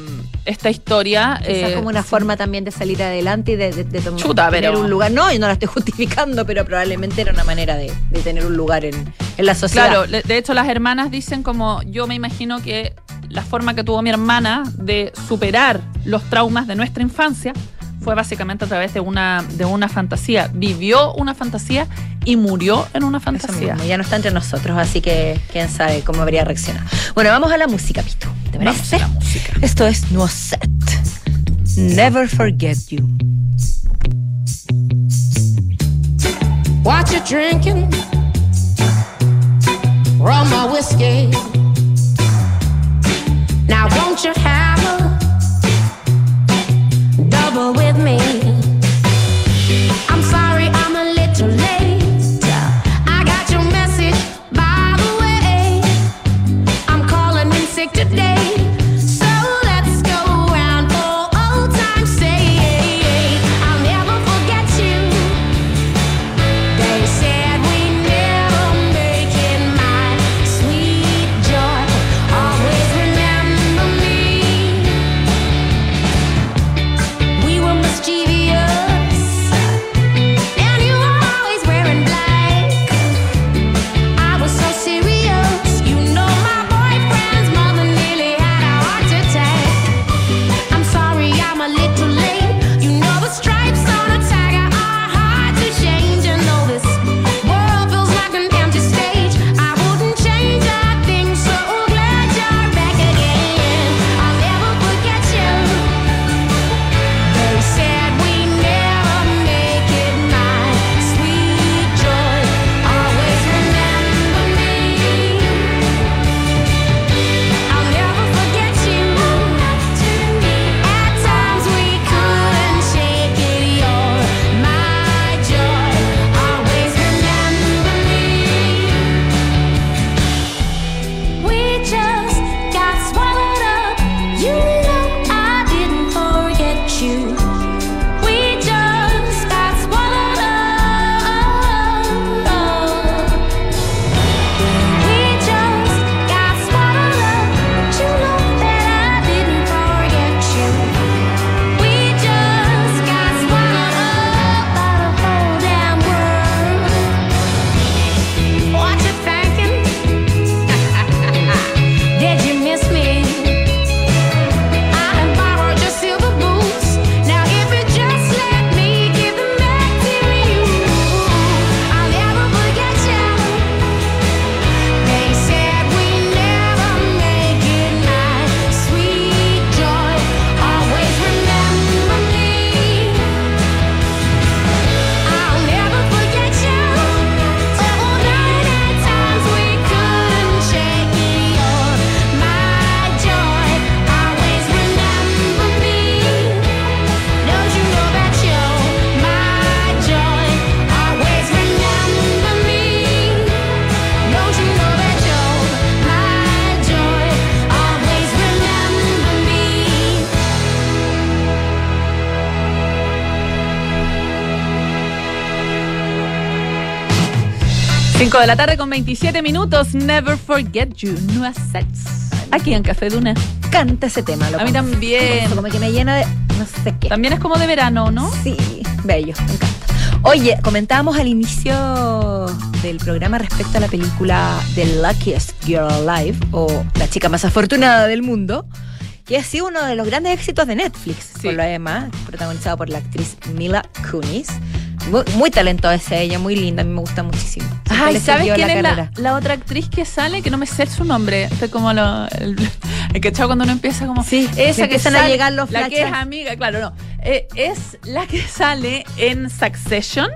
[SPEAKER 3] esta historia
[SPEAKER 2] Esa es como una forma también de salir adelante y de, de, de tom-
[SPEAKER 3] Chuta,
[SPEAKER 2] tener
[SPEAKER 3] pero-
[SPEAKER 2] un lugar. No, yo no la estoy justificando, pero probablemente era una manera de, de tener un lugar en, en la sociedad.
[SPEAKER 3] Claro, de hecho las hermanas dicen como yo me imagino que la forma que tuvo mi hermana de superar los traumas de nuestra infancia fue básicamente a través de una, de una fantasía. Vivió una fantasía y murió en una fantasía.
[SPEAKER 2] mismo, ya no está entre nosotros, así que quién sabe cómo habría reaccionado. Bueno, vamos a la música, Pito. ¿Te
[SPEAKER 3] Vamos
[SPEAKER 2] parece?
[SPEAKER 3] a la música.
[SPEAKER 2] Esto es Nuoset. Never forget you.
[SPEAKER 4] What you drinking? Rum whiskey? Now won't you have a double with me?
[SPEAKER 3] 5 de la tarde con 27 minutos. Never forget you. No sets. Aquí en Café Duna.
[SPEAKER 2] Canta ese tema, lo
[SPEAKER 3] A mí también.
[SPEAKER 2] Como que me llena de no sé qué.
[SPEAKER 3] También es como de verano, ¿no?
[SPEAKER 2] Sí, bello, me encanta. Oye, comentábamos al inicio del programa respecto a la película The Luckiest Girl Alive o La chica más afortunada del mundo, que ha sido uno de los grandes éxitos de Netflix,
[SPEAKER 3] Sí.
[SPEAKER 2] por lo demás, protagonizado por la actriz Mila Kunis. Muy, muy talentosa ella, muy linda, a mí me gusta muchísimo. Siempre
[SPEAKER 3] Ay, ¿sabes quién
[SPEAKER 2] la
[SPEAKER 3] es la, otra actriz que sale? Que no me sé su nombre. Estoy como lo, el, el que cuando uno empieza como.
[SPEAKER 2] Sí,
[SPEAKER 3] esa que
[SPEAKER 2] empiezan a
[SPEAKER 3] sale,
[SPEAKER 2] llegar los
[SPEAKER 3] La que es amiga, claro, no. Eh, es la que sale en Succession.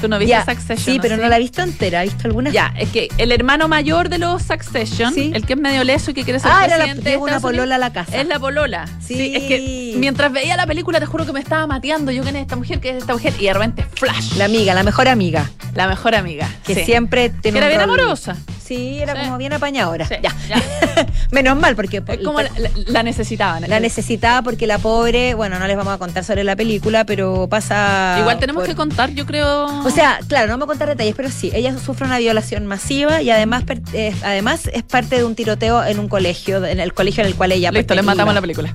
[SPEAKER 3] ¿Tú no viste Succession?
[SPEAKER 2] Sí, pero no la he visto entera, he visto algunas.
[SPEAKER 3] Ya, es que el hermano mayor de los Succession,
[SPEAKER 2] Sí.
[SPEAKER 3] el que es medio leso y que quiere ser
[SPEAKER 2] Ah, era la,
[SPEAKER 3] presidente de
[SPEAKER 2] lleva una
[SPEAKER 3] Unidos,
[SPEAKER 2] polola a la casa.
[SPEAKER 3] Es la polola.
[SPEAKER 2] Sí.
[SPEAKER 3] Es que mientras veía la película, te juro que me estaba mateando. Yo, ¿quién es esta mujer? ¿Qué es esta mujer? Y de repente, flash.
[SPEAKER 2] La amiga, la mejor amiga,
[SPEAKER 3] La mejor amiga.
[SPEAKER 2] que siempre
[SPEAKER 3] Que
[SPEAKER 2] tiene
[SPEAKER 3] era bien
[SPEAKER 2] rol-
[SPEAKER 3] amorosa.
[SPEAKER 2] Sí, era como bien apañadora. Ya.
[SPEAKER 3] ya.
[SPEAKER 2] Menos mal, porque
[SPEAKER 3] Es como la, la- la necesitaban.
[SPEAKER 2] la necesitaba porque la pobre, bueno, no les vamos a contar sobre la película, pero pasa.
[SPEAKER 3] Igual tenemos
[SPEAKER 2] por-
[SPEAKER 3] que contar, yo creo.
[SPEAKER 2] O sea, claro, no me voy a contar detalles, pero sí, ella sufre una violación masiva y además, eh, además es parte de un tiroteo en un colegio, en el colegio en el cual ella
[SPEAKER 3] Listo, les matamos la película.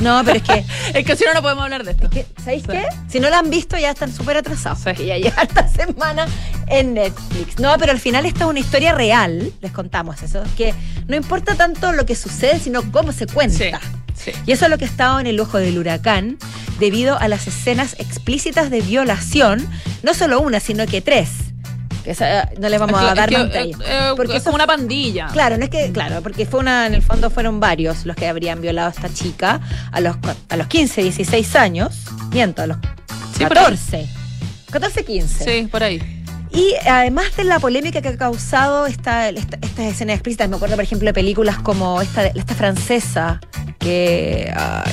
[SPEAKER 2] No, pero es que,
[SPEAKER 3] es que si no, no podemos hablar de esto.
[SPEAKER 2] que, ¿sabéis
[SPEAKER 3] Sí.
[SPEAKER 2] qué? Si no la han visto ya están súper atrasados,
[SPEAKER 3] Sí.
[SPEAKER 2] ya llega esta semana en Netflix. No, pero al final esta es una historia real, les contamos eso, que no importa tanto lo que sucede, sino cómo se cuenta.
[SPEAKER 3] Sí.
[SPEAKER 2] Y eso es lo que estaba en el ojo del huracán, debido a las escenas explícitas de violación, no solo una, sino que tres. Que esa, no les vamos
[SPEAKER 3] Es que-
[SPEAKER 2] a dar
[SPEAKER 3] es que, eh, eh,
[SPEAKER 2] Porque
[SPEAKER 3] es como una pandilla.
[SPEAKER 2] Claro, no es que, claro, porque fue una, en el fondo fueron varios los que habrían violado a esta chica a los, a los 15, 16 años. Miento, a los
[SPEAKER 3] Sí, por ahí.
[SPEAKER 2] 14. 14, 15.
[SPEAKER 3] Sí, por ahí.
[SPEAKER 2] Y además de la polémica que ha causado esta, esta- estas escenas explícitas, me acuerdo, por ejemplo, de películas como esta, de- esta francesa, que, ay,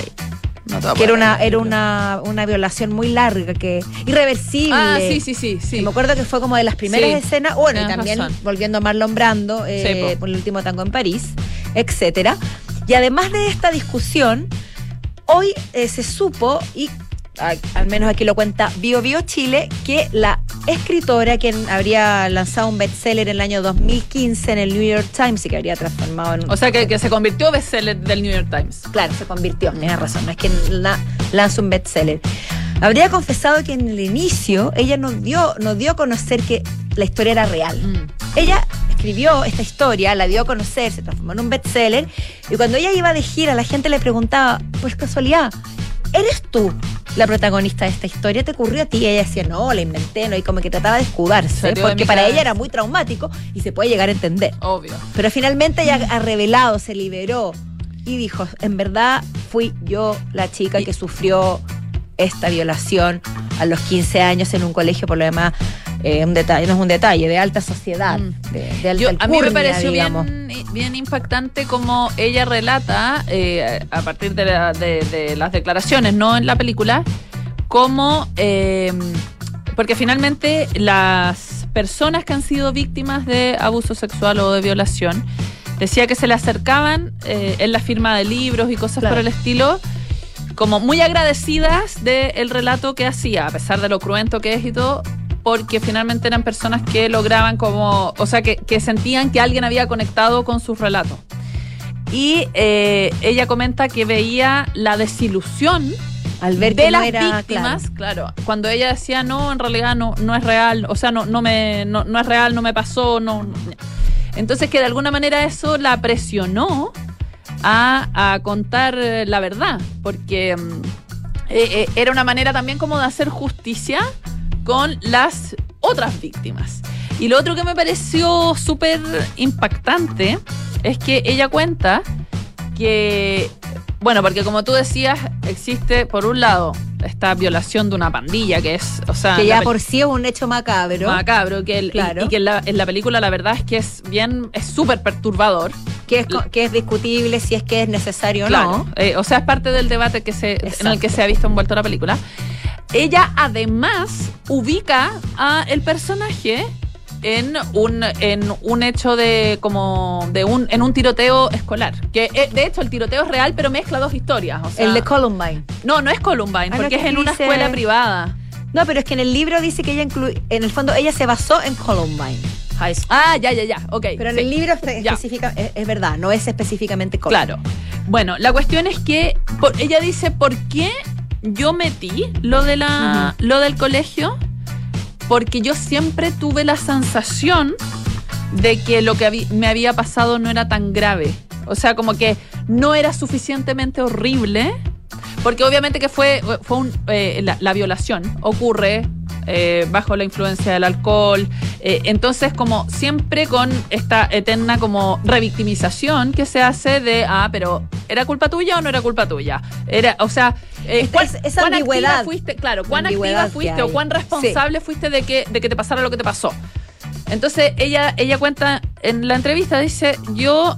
[SPEAKER 3] No
[SPEAKER 2] que era, una, era una, una violación muy larga, que irreversible.
[SPEAKER 3] Ah, sí, sí, sí, sí.
[SPEAKER 2] Me acuerdo que fue como de las primeras
[SPEAKER 3] Sí,
[SPEAKER 2] escenas. Bueno, y también
[SPEAKER 3] razón.
[SPEAKER 2] volviendo a Marlon Brando, eh,
[SPEAKER 3] Sí,
[SPEAKER 2] por el último tango en París, etcétera. Y además de esta discusión, hoy eh, se supo, y a- al menos aquí lo cuenta Bio Bio Chile, que la escritora, quien habría lanzado un bestseller en el año 2015 en el New York Times y que habría transformado en un
[SPEAKER 3] O sea, que, que se convirtió bestseller del New York Times.
[SPEAKER 2] Claro, se convirtió, tienes razón, no es que la, lanza un bestseller. Habría confesado que en el inicio ella nos dio, nos dio a conocer que la historia era real.
[SPEAKER 3] Mm.
[SPEAKER 2] Ella escribió esta historia, la dio a conocer, se transformó en un bestseller, y cuando ella iba de gira, la gente le preguntaba, pues casualidad, ¿eres tú la protagonista de esta historia? ¿Te ocurrió a ti? Y ella decía, no, la inventé, ¿no? Y como que trataba de escudarse, porque para
[SPEAKER 3] cabeza.
[SPEAKER 2] ella era muy traumático y se puede llegar a entender.
[SPEAKER 3] Obvio.
[SPEAKER 2] Pero finalmente ella ha revelado, se liberó y dijo, en verdad fui yo la chica
[SPEAKER 3] Y-
[SPEAKER 2] que sufrió esta violación a los 15 años en un colegio, por lo demás, eh, un detalle, no es un detalle, de alta sociedad,
[SPEAKER 3] Mm.
[SPEAKER 2] de, de alta
[SPEAKER 3] Yo- a mí me pareció bien, bien impactante como ella relata, eh, a partir de, la- de- de las declaraciones, no en la película, cómo, eh, porque finalmente las personas que han sido víctimas de abuso sexual o de violación, decía que se le acercaban eh, en la firma de libros y cosas
[SPEAKER 2] Claro.
[SPEAKER 3] por el estilo, como muy agradecidas del relato que hacía, a pesar de lo cruento que es y todo, porque finalmente eran personas que lograban como, o sea, que, que sentían que alguien había conectado con sus relatos. Y eh, ella comenta que veía la desilusión
[SPEAKER 2] Al ver
[SPEAKER 3] de
[SPEAKER 2] que no
[SPEAKER 3] las
[SPEAKER 2] era,
[SPEAKER 3] víctimas, claro. cuando ella decía, no, en realidad no, no es real, o sea, no, no, me, no, no es real, no me pasó, no, no". Entonces que de alguna manera eso la presionó a, a contar eh, la verdad, porque mm, eh, eh, era una manera también como de hacer justicia con las otras víctimas. Y lo otro que me pareció súper impactante es que ella cuenta que, bueno, porque como tú decías, existe por un lado esta violación de una pandilla, que es, o sea,
[SPEAKER 2] que ya por sí es un hecho macabro,
[SPEAKER 3] macabro, que el-
[SPEAKER 2] Claro.
[SPEAKER 3] y que en la, en la película la verdad es que es bien, es súper perturbador.
[SPEAKER 2] que, es, que es discutible si es que es necesario o
[SPEAKER 3] Claro.
[SPEAKER 2] no.
[SPEAKER 3] Eh, o sea, es parte del debate que se, en el que se ha visto envuelto la película. Ella además ubica a el personaje en un, en un hecho de como de un en un tiroteo escolar. Que eh, de hecho el tiroteo es real, pero mezcla dos historias. O sea,
[SPEAKER 2] El de Columbine.
[SPEAKER 3] no, no es Columbine,
[SPEAKER 2] no,
[SPEAKER 3] porque
[SPEAKER 2] que
[SPEAKER 3] es en una escuela privada.
[SPEAKER 2] No, pero es que en el libro dice que ella incluye, en el fondo ella se basó en Columbine High School.
[SPEAKER 3] Ah, ya, ya, ya. Ok.
[SPEAKER 2] Pero en
[SPEAKER 3] sí.
[SPEAKER 2] el libro especifica, es, es verdad, no es específicamente Columbine.
[SPEAKER 3] Claro. Bueno, la cuestión es que por- ella dice, ¿por qué yo metí lo, de la, lo del colegio? Porque yo siempre tuve la sensación de que lo que me había pasado no era tan grave. O sea, como que no era suficientemente horrible. Porque obviamente que fue, fue un, eh, la, la violación ocurre eh, bajo la influencia del alcohol. Eh, entonces, como siempre con esta eterna como revictimización que se hace de, ah, pero ¿era culpa tuya o no era culpa tuya? Era, o sea, eh,
[SPEAKER 2] Es-
[SPEAKER 3] ¿cuán-
[SPEAKER 2] es- esa
[SPEAKER 3] cuán activa fuiste, claro, cuán activa fuiste o cuán responsable fuiste de que, de que te pasara lo que te pasó. Entonces ella, ella cuenta en la entrevista, dice, yo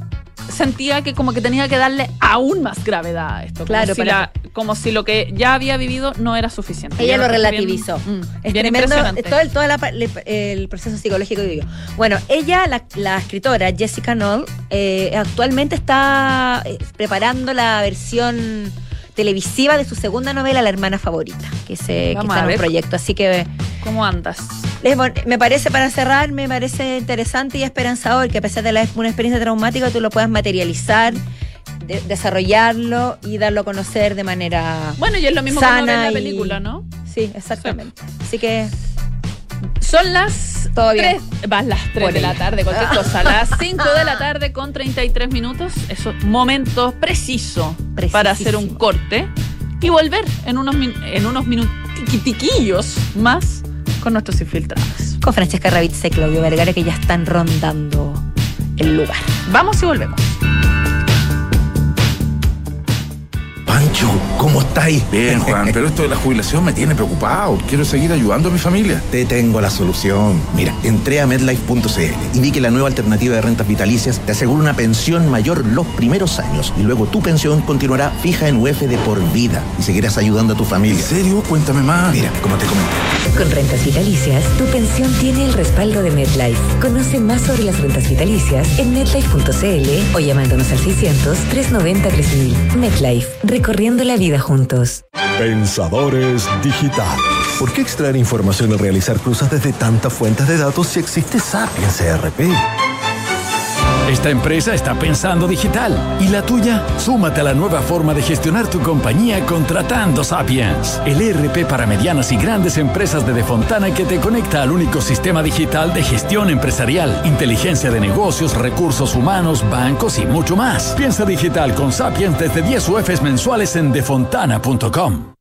[SPEAKER 3] sentía que como que tenía que darle aún más gravedad a esto. Como,
[SPEAKER 2] Claro,
[SPEAKER 3] si,
[SPEAKER 2] para-
[SPEAKER 3] la- como si lo que ya había vivido no era suficiente.
[SPEAKER 2] Ella lo relativizó.
[SPEAKER 3] Bien, mm,
[SPEAKER 2] Es
[SPEAKER 3] bien
[SPEAKER 2] tremendo
[SPEAKER 3] impresionante.
[SPEAKER 2] todo, el, la le- el proceso psicológico que vivió. Bueno, ella, la, la escritora Jessica Knoll, eh, actualmente está eh, preparando la versión televisiva de su segunda novela, La hermana favorita, que, se, que está en un proyecto. Así que
[SPEAKER 3] ¿Cómo andas?
[SPEAKER 2] Les me parece, para cerrar, me parece interesante y esperanzador que a pesar de la, una experiencia traumática tú lo puedas materializar, de- desarrollarlo y darlo a conocer de manera...
[SPEAKER 3] Bueno, y es lo mismo que en la
[SPEAKER 2] y-
[SPEAKER 3] película, ¿no?
[SPEAKER 2] Sí, exactamente. Así que
[SPEAKER 3] Son las
[SPEAKER 2] Todo bien.
[SPEAKER 3] 3, vas las 3
[SPEAKER 2] Por
[SPEAKER 3] de la tarde, cualquier cosa. Las 5 de la tarde con 33 minutos. Eso, momento preciso para hacer un corte y volver en unos, min- en unos minutiquillos más con nuestros infiltrados.
[SPEAKER 2] con Francesca Ravizza y Claudio Vergara que ya están rondando el lugar.
[SPEAKER 3] Vamos y volvemos.
[SPEAKER 5] Nacho, ¿cómo estáis?
[SPEAKER 6] Bien, Juan, pero esto de la jubilación me tiene preocupado. Quiero seguir ayudando a mi familia.
[SPEAKER 5] Te tengo la solución. Mira, entré a medlife.cl y vi que la nueva alternativa de rentas vitalicias te asegura una pensión mayor los primeros años y luego tu pensión continuará fija en UF de por vida y seguirás ayudando a tu
[SPEAKER 6] ¿En
[SPEAKER 5] familia.
[SPEAKER 6] serio? Cuéntame más.
[SPEAKER 5] Mira, como te comenté.
[SPEAKER 7] Con rentas vitalicias, tu pensión tiene el respaldo de MetLife. Conoce más sobre las rentas vitalicias en metlife.cl o llamándonos al 600-390-3000. MetLife, recorriendo la vida juntos.
[SPEAKER 8] Pensadores digitales. ¿Por qué extraer información y realizar cruzas desde tantas fuentes de datos si existe Sapiens ERP?
[SPEAKER 9] Esta empresa está pensando digital. ¿Y la tuya? Súmate a la nueva forma de gestionar tu compañía contratando Sapiens, el ERP para medianas y grandes empresas de Defontana que te conecta al único sistema digital de gestión empresarial, inteligencia de negocios, recursos humanos, bancos y mucho más. Piensa digital con Sapiens desde 10 UFs mensuales en defontana.com.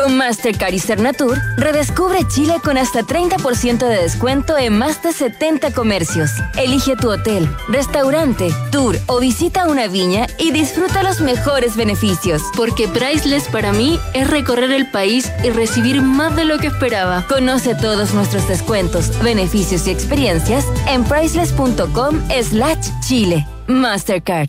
[SPEAKER 7] Con Mastercard y Cernatur, redescubre Chile con hasta 30% de descuento en más de 70 comercios. Elige tu hotel, restaurante, tour o visita una viña y disfruta los mejores beneficios.
[SPEAKER 10] Porque Priceless para mí es recorrer el país y recibir más de lo que esperaba.
[SPEAKER 7] Conoce todos nuestros descuentos, beneficios y experiencias en priceless.com slash Chile. Mastercard.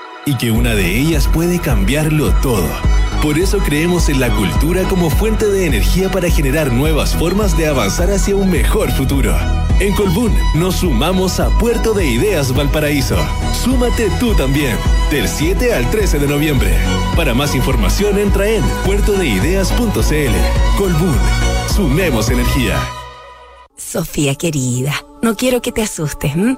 [SPEAKER 11] y que una de ellas puede cambiarlo todo. Por eso creemos en la cultura como fuente de energía para generar nuevas formas de avanzar hacia un mejor futuro. En Colbún nos sumamos a Puerto de Ideas Valparaíso. Súmate tú también, del 7 al 13 de noviembre. Para más información entra en puertodeideas.cl. Colbún, sumemos energía.
[SPEAKER 7] Sofía querida, no quiero que te asustes. ¿m?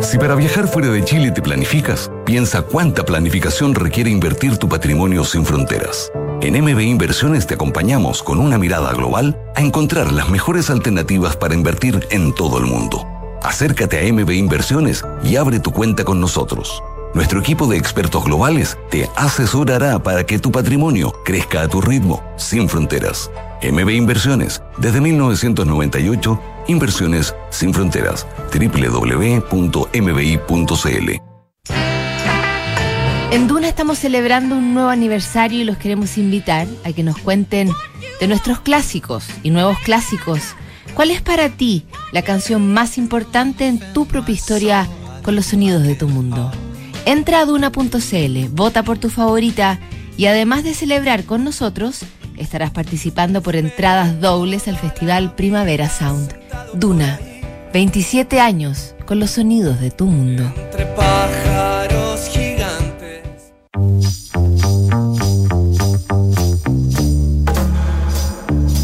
[SPEAKER 12] Si para viajar fuera de Chile te planificas, piensa cuánta planificación requiere invertir tu patrimonio sin fronteras. En MB Inversiones te acompañamos con una mirada global a encontrar las mejores alternativas para invertir en todo el mundo. Acércate a MB Inversiones y abre tu cuenta con nosotros. Nuestro equipo de expertos globales te asesorará para que tu patrimonio crezca a tu ritmo, sin fronteras. MB Inversiones, desde 1998, Inversiones sin fronteras. www.mbi.cl
[SPEAKER 13] En Duna estamos celebrando un nuevo aniversario y los queremos invitar a que nos cuenten de nuestros clásicos y nuevos clásicos. ¿Cuál es para ti la canción más importante en tu propia historia con los sonidos de tu mundo? Entra a duna.cl, vota por tu favorita y además de celebrar con nosotros, estarás participando por entradas dobles al Festival Primavera Sound. Duna, 27 años con los sonidos de tu mundo.
[SPEAKER 14] Entre pájaros gigantes.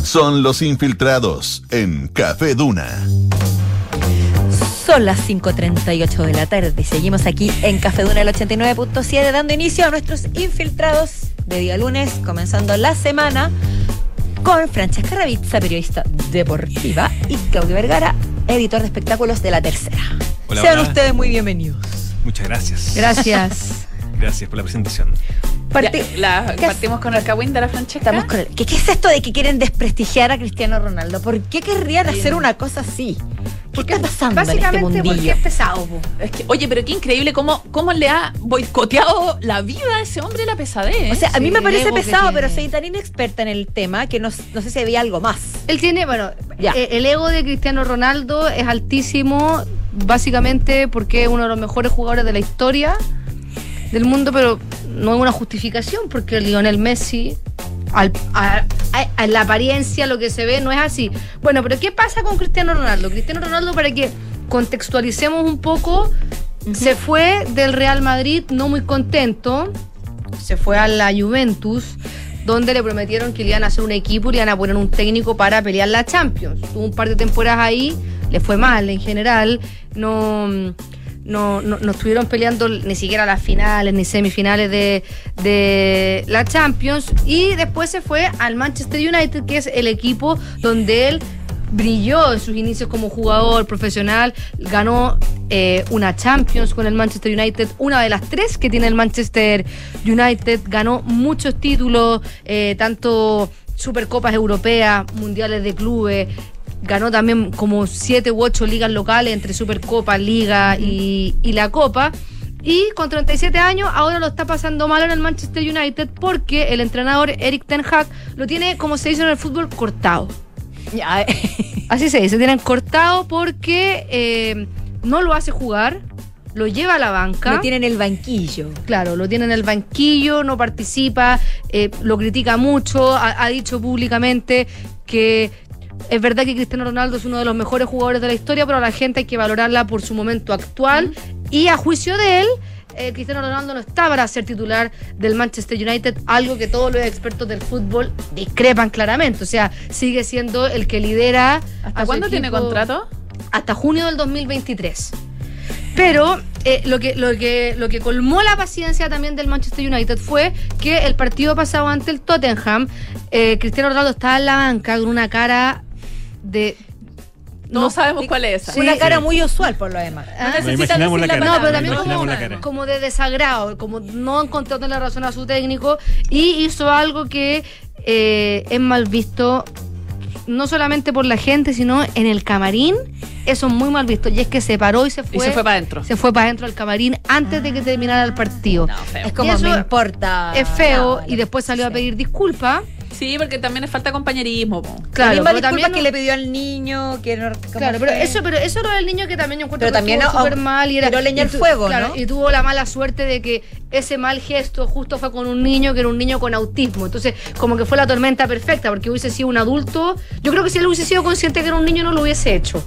[SPEAKER 1] Son los infiltrados en Café Duna.
[SPEAKER 2] Son las 5.38 de la tarde y seguimos aquí en Café Duna el 89.7 dando inicio a nuestros infiltrados de día lunes, comenzando la semana con Francesca Ravizza, periodista deportiva, y Claudio Vergara, editor de espectáculos de La Tercera.
[SPEAKER 15] Hola,
[SPEAKER 2] Sean
[SPEAKER 15] hola.
[SPEAKER 2] ustedes muy bienvenidos.
[SPEAKER 15] Muchas gracias.
[SPEAKER 2] Gracias.
[SPEAKER 15] Gracias por la presentación.
[SPEAKER 2] Parti-
[SPEAKER 3] Ya, la-
[SPEAKER 2] ¿Qué
[SPEAKER 3] partimos con el cagüín de la Francesca.
[SPEAKER 2] Estamos con el- ¿Qué, qué es esto de que quieren desprestigiar a Cristiano Ronaldo? ¿Por qué querrían hacer una cosa así? ¿Qué está pasando en este
[SPEAKER 3] Básicamente porque es pesado. po. Es que, oye, pero qué increíble cómo, cómo le ha boicoteado la vida a ese hombre la pesadez.
[SPEAKER 2] O sea, a mí
[SPEAKER 3] Sí,
[SPEAKER 2] me parece pesado, pero soy tan inexperta en el tema que no, no sé si había algo más.
[SPEAKER 16] Él tiene, bueno,
[SPEAKER 2] Ya.
[SPEAKER 16] eh, el ego de Cristiano Ronaldo es altísimo, básicamente porque es uno de los mejores jugadores de la historia del mundo, pero no es una justificación porque Lionel Messi al- a, a a- a la apariencia, lo que se ve, no es así. Bueno, pero ¿qué pasa con Cristiano Ronaldo? Cristiano Ronaldo, para que contextualicemos un poco, se fue del Real Madrid no muy contento, se fue a la Juventus, donde le prometieron que le iban a hacer un equipo y le iban a poner un técnico para pelear la Champions. Tuvo un par de temporadas ahí, le fue mal en general, no, no, no, no estuvieron peleando ni siquiera las finales ni semifinales de, de la Champions. Y después se fue al Manchester United, que es el equipo donde él brilló en sus inicios como jugador profesional, ganó eh, una Champions con el Manchester United, una de las tres que tiene el Manchester United, ganó muchos títulos, eh, tanto Supercopas Europeas, Mundiales de Clubes, ganó también como siete u ocho ligas locales entre Supercopa, Liga y, y la Copa. Y con 37 años ahora lo está pasando mal en el Manchester United porque el entrenador Eric Ten Hag lo tiene, como se dice en el fútbol, cortado.
[SPEAKER 2] Ya,
[SPEAKER 16] Así se dice, tienen cortado porque eh, no lo hace jugar, lo lleva a la banca.
[SPEAKER 2] Lo tiene en el banquillo.
[SPEAKER 16] Claro, lo tiene en el banquillo, no participa, eh, lo critica mucho, ha, ha dicho públicamente que es verdad que Cristiano Ronaldo es uno de los mejores jugadores de la historia, pero a la gente hay que valorarla por su momento actual. Y a juicio de él, eh, Cristiano Ronaldo no está para ser titular del Manchester United, algo que todos los expertos del fútbol discrepan claramente. O sea, sigue siendo el que lidera.
[SPEAKER 3] ¿Hasta cuándo tiene contrato?
[SPEAKER 16] Hasta junio del 2023. Pero eh, lo, que, lo, que, lo que colmó la paciencia también del Manchester United fue que el partido pasado ante el Tottenham, eh, Cristiano Ronaldo estaba en la banca con una cara de...
[SPEAKER 3] No, sabemos cuál es esa.
[SPEAKER 16] Sí.
[SPEAKER 2] Una cara muy usual, por lo demás.
[SPEAKER 16] Ah.
[SPEAKER 15] Nos imaginamos la cara.
[SPEAKER 16] No, pero también como,
[SPEAKER 15] imaginamos la cara.
[SPEAKER 16] como de desagrado, como no encontrando la razón a su técnico y hizo algo que eh, es mal visto no solamente por la gente, sino en el camarín. Eso es muy mal visto. Y es que se paró y se fue.
[SPEAKER 3] se fue pa' adentro.
[SPEAKER 16] Se fue para adentro del camarín antes de que terminara el partido.
[SPEAKER 2] Es como
[SPEAKER 16] Y eso
[SPEAKER 2] me importa.
[SPEAKER 16] Es feo
[SPEAKER 2] No,
[SPEAKER 16] y después salió a pedir disculpas.
[SPEAKER 3] Sí, porque también es falta compañerismo. po.
[SPEAKER 16] Claro,
[SPEAKER 2] la misma
[SPEAKER 16] pero también
[SPEAKER 2] que
[SPEAKER 16] no-
[SPEAKER 2] le pidió al niño, que no, ¿cómo
[SPEAKER 16] Claro, pero
[SPEAKER 2] fue?
[SPEAKER 16] eso, pero eso lo del niño que también yo encuentro
[SPEAKER 2] Pero
[SPEAKER 16] que
[SPEAKER 2] también
[SPEAKER 16] estuvo
[SPEAKER 2] no-
[SPEAKER 16] súper mal y era
[SPEAKER 2] tiró leña
[SPEAKER 16] tu-
[SPEAKER 2] fuego,
[SPEAKER 16] claro,
[SPEAKER 2] ¿no?
[SPEAKER 16] Y tuvo la mala suerte de que ese mal gesto justo fue con un niño que era un niño con autismo. Entonces, como que fue la tormenta perfecta, porque hubiese sido un adulto. Yo creo que si él hubiese sido consciente que era un niño, no lo hubiese hecho.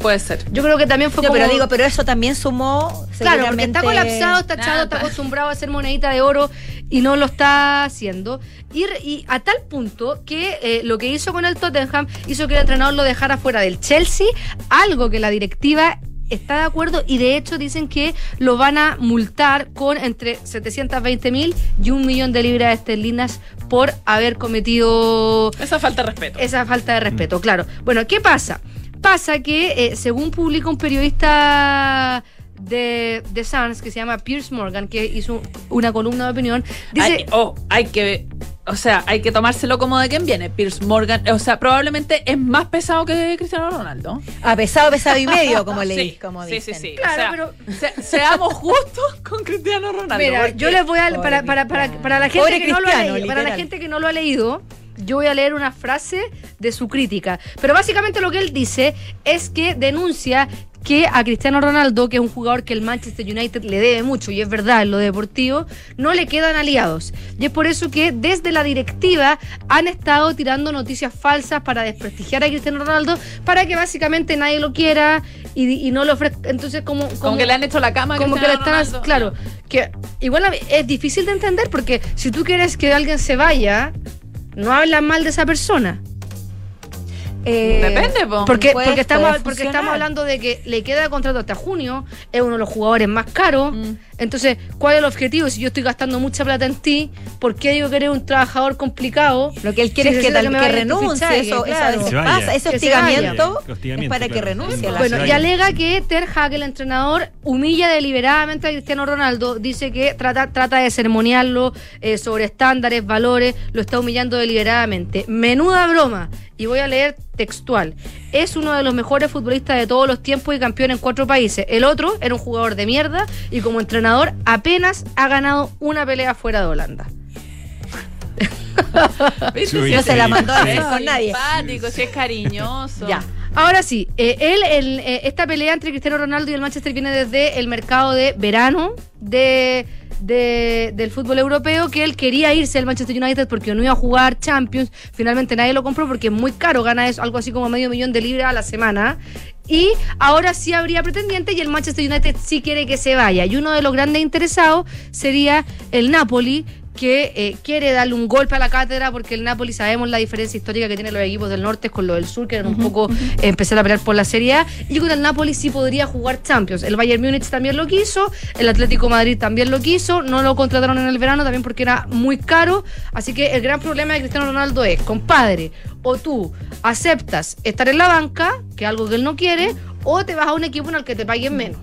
[SPEAKER 3] Puede ser.
[SPEAKER 16] Yo creo que también fue
[SPEAKER 2] No,
[SPEAKER 16] como.
[SPEAKER 2] pero digo, pero eso también sumó.
[SPEAKER 16] Claro, porque está colapsado, está echado, está acostumbrado a hacer monedita de oro y no lo está haciendo. Y, a tal punto que eh, lo que hizo con el Tottenham hizo que el entrenador lo dejara fuera del Chelsea, algo que la directiva está de acuerdo y de hecho dicen que lo van a multar con entre 720 mil y un millón de libras esterlinas por haber cometido
[SPEAKER 3] Esa falta de respeto.
[SPEAKER 16] esa falta de respeto, claro. Bueno, ¿qué pasa? Pasa que, eh, según publica un periodista de, de Suns que se llama Pierce Morgan, que hizo una columna de opinión, dice...
[SPEAKER 3] Hay, oh, hay que. O sea, hay que tomárselo como de quien viene. Pierce Morgan. O sea, probablemente es más pesado que Cristiano Ronaldo.
[SPEAKER 2] A pesado, pesado y medio, como le
[SPEAKER 3] Sí,
[SPEAKER 2] como
[SPEAKER 3] sí,
[SPEAKER 2] dicen.
[SPEAKER 3] sí, sí.
[SPEAKER 16] Claro,
[SPEAKER 3] o sea, se- seamos justos con Cristiano Ronaldo.
[SPEAKER 16] Mira, yo les voy a... Para, para, para, para la gente que no lo ha leído, para la gente que no lo ha leído, yo voy a leer una frase de su crítica. Pero básicamente lo que él dice es que denuncia que a Cristiano Ronaldo, que es un jugador que el Manchester United le debe mucho, y es verdad en lo deportivo, no le quedan aliados. Y es por eso que desde la directiva han estado tirando noticias falsas para desprestigiar a Cristiano Ronaldo, para que básicamente nadie lo quiera y, y no lo ofrezca. Entonces, como,
[SPEAKER 3] Como que le han hecho la cama
[SPEAKER 16] como que le están, claro, que igual es difícil de entender porque si tú quieres que alguien se vaya, no hablas mal de esa persona.
[SPEAKER 2] Eh,
[SPEAKER 3] Depende, po.
[SPEAKER 16] Porque, porque, estamos, porque
[SPEAKER 2] funcionar.
[SPEAKER 16] estamos hablando de que le queda contrato hasta junio, es uno de los jugadores más caros.
[SPEAKER 3] Mm.
[SPEAKER 16] Entonces, ¿cuál es el objetivo? Si yo estoy gastando mucha plata en ti, ¿por qué digo que eres un trabajador complicado?
[SPEAKER 2] Lo que él quiere
[SPEAKER 16] Si
[SPEAKER 2] es que, tal,
[SPEAKER 16] me
[SPEAKER 2] que, renuncie.
[SPEAKER 16] fichaje,
[SPEAKER 2] Eso, eso
[SPEAKER 16] claro.
[SPEAKER 2] pasa. Ese
[SPEAKER 16] Que
[SPEAKER 2] hostigamiento es
[SPEAKER 15] Hostigamiento,
[SPEAKER 2] para que
[SPEAKER 15] claro.
[SPEAKER 2] renuncie. a la
[SPEAKER 16] Bueno, y alega que Ter Hag, el entrenador, humilla deliberadamente a Cristiano Ronaldo. Dice que trata, trata de ceremoniarlo eh, sobre estándares, valores, lo está humillando deliberadamente. Menuda broma. Y voy a leer textual. Es uno de los mejores futbolistas de todos los tiempos y campeón en cuatro países. El otro era un jugador de mierda y como entrenador apenas ha ganado una pelea fuera de Holanda.
[SPEAKER 2] No se la
[SPEAKER 15] sí,
[SPEAKER 2] mandó a hacer con nadie.
[SPEAKER 3] simpático, si es cariñoso.
[SPEAKER 2] Ya.
[SPEAKER 16] Ahora sí, eh, él, el- eh, esta pelea entre Cristiano Ronaldo y el Manchester viene desde el mercado de verano de, de- del fútbol europeo que él quería irse al Manchester United porque no iba a jugar Champions. Finalmente nadie lo compró porque es muy caro, gana eso, algo así como medio millón de libras a la semana. Y ahora sí habría pretendiente y el Manchester United sí quiere que se vaya. Y uno de los grandes interesados sería el Napoli, que eh, quiere darle un golpe a la cátedra porque el Napoli sabemos la diferencia histórica que tienen los equipos del norte con los del sur, que eran un poco eh, empezar a pelear por la Serie A. Y con el Napoli sí podría jugar Champions. El Bayern Múnich también lo quiso, el Atlético Madrid también lo quiso, no lo contrataron en el verano también porque era muy caro. Así que el gran problema de Cristiano Ronaldo es, compadre, o tú aceptas estar en la banca, que es algo que él no quiere, o te vas a un equipo en el que te paguen menos.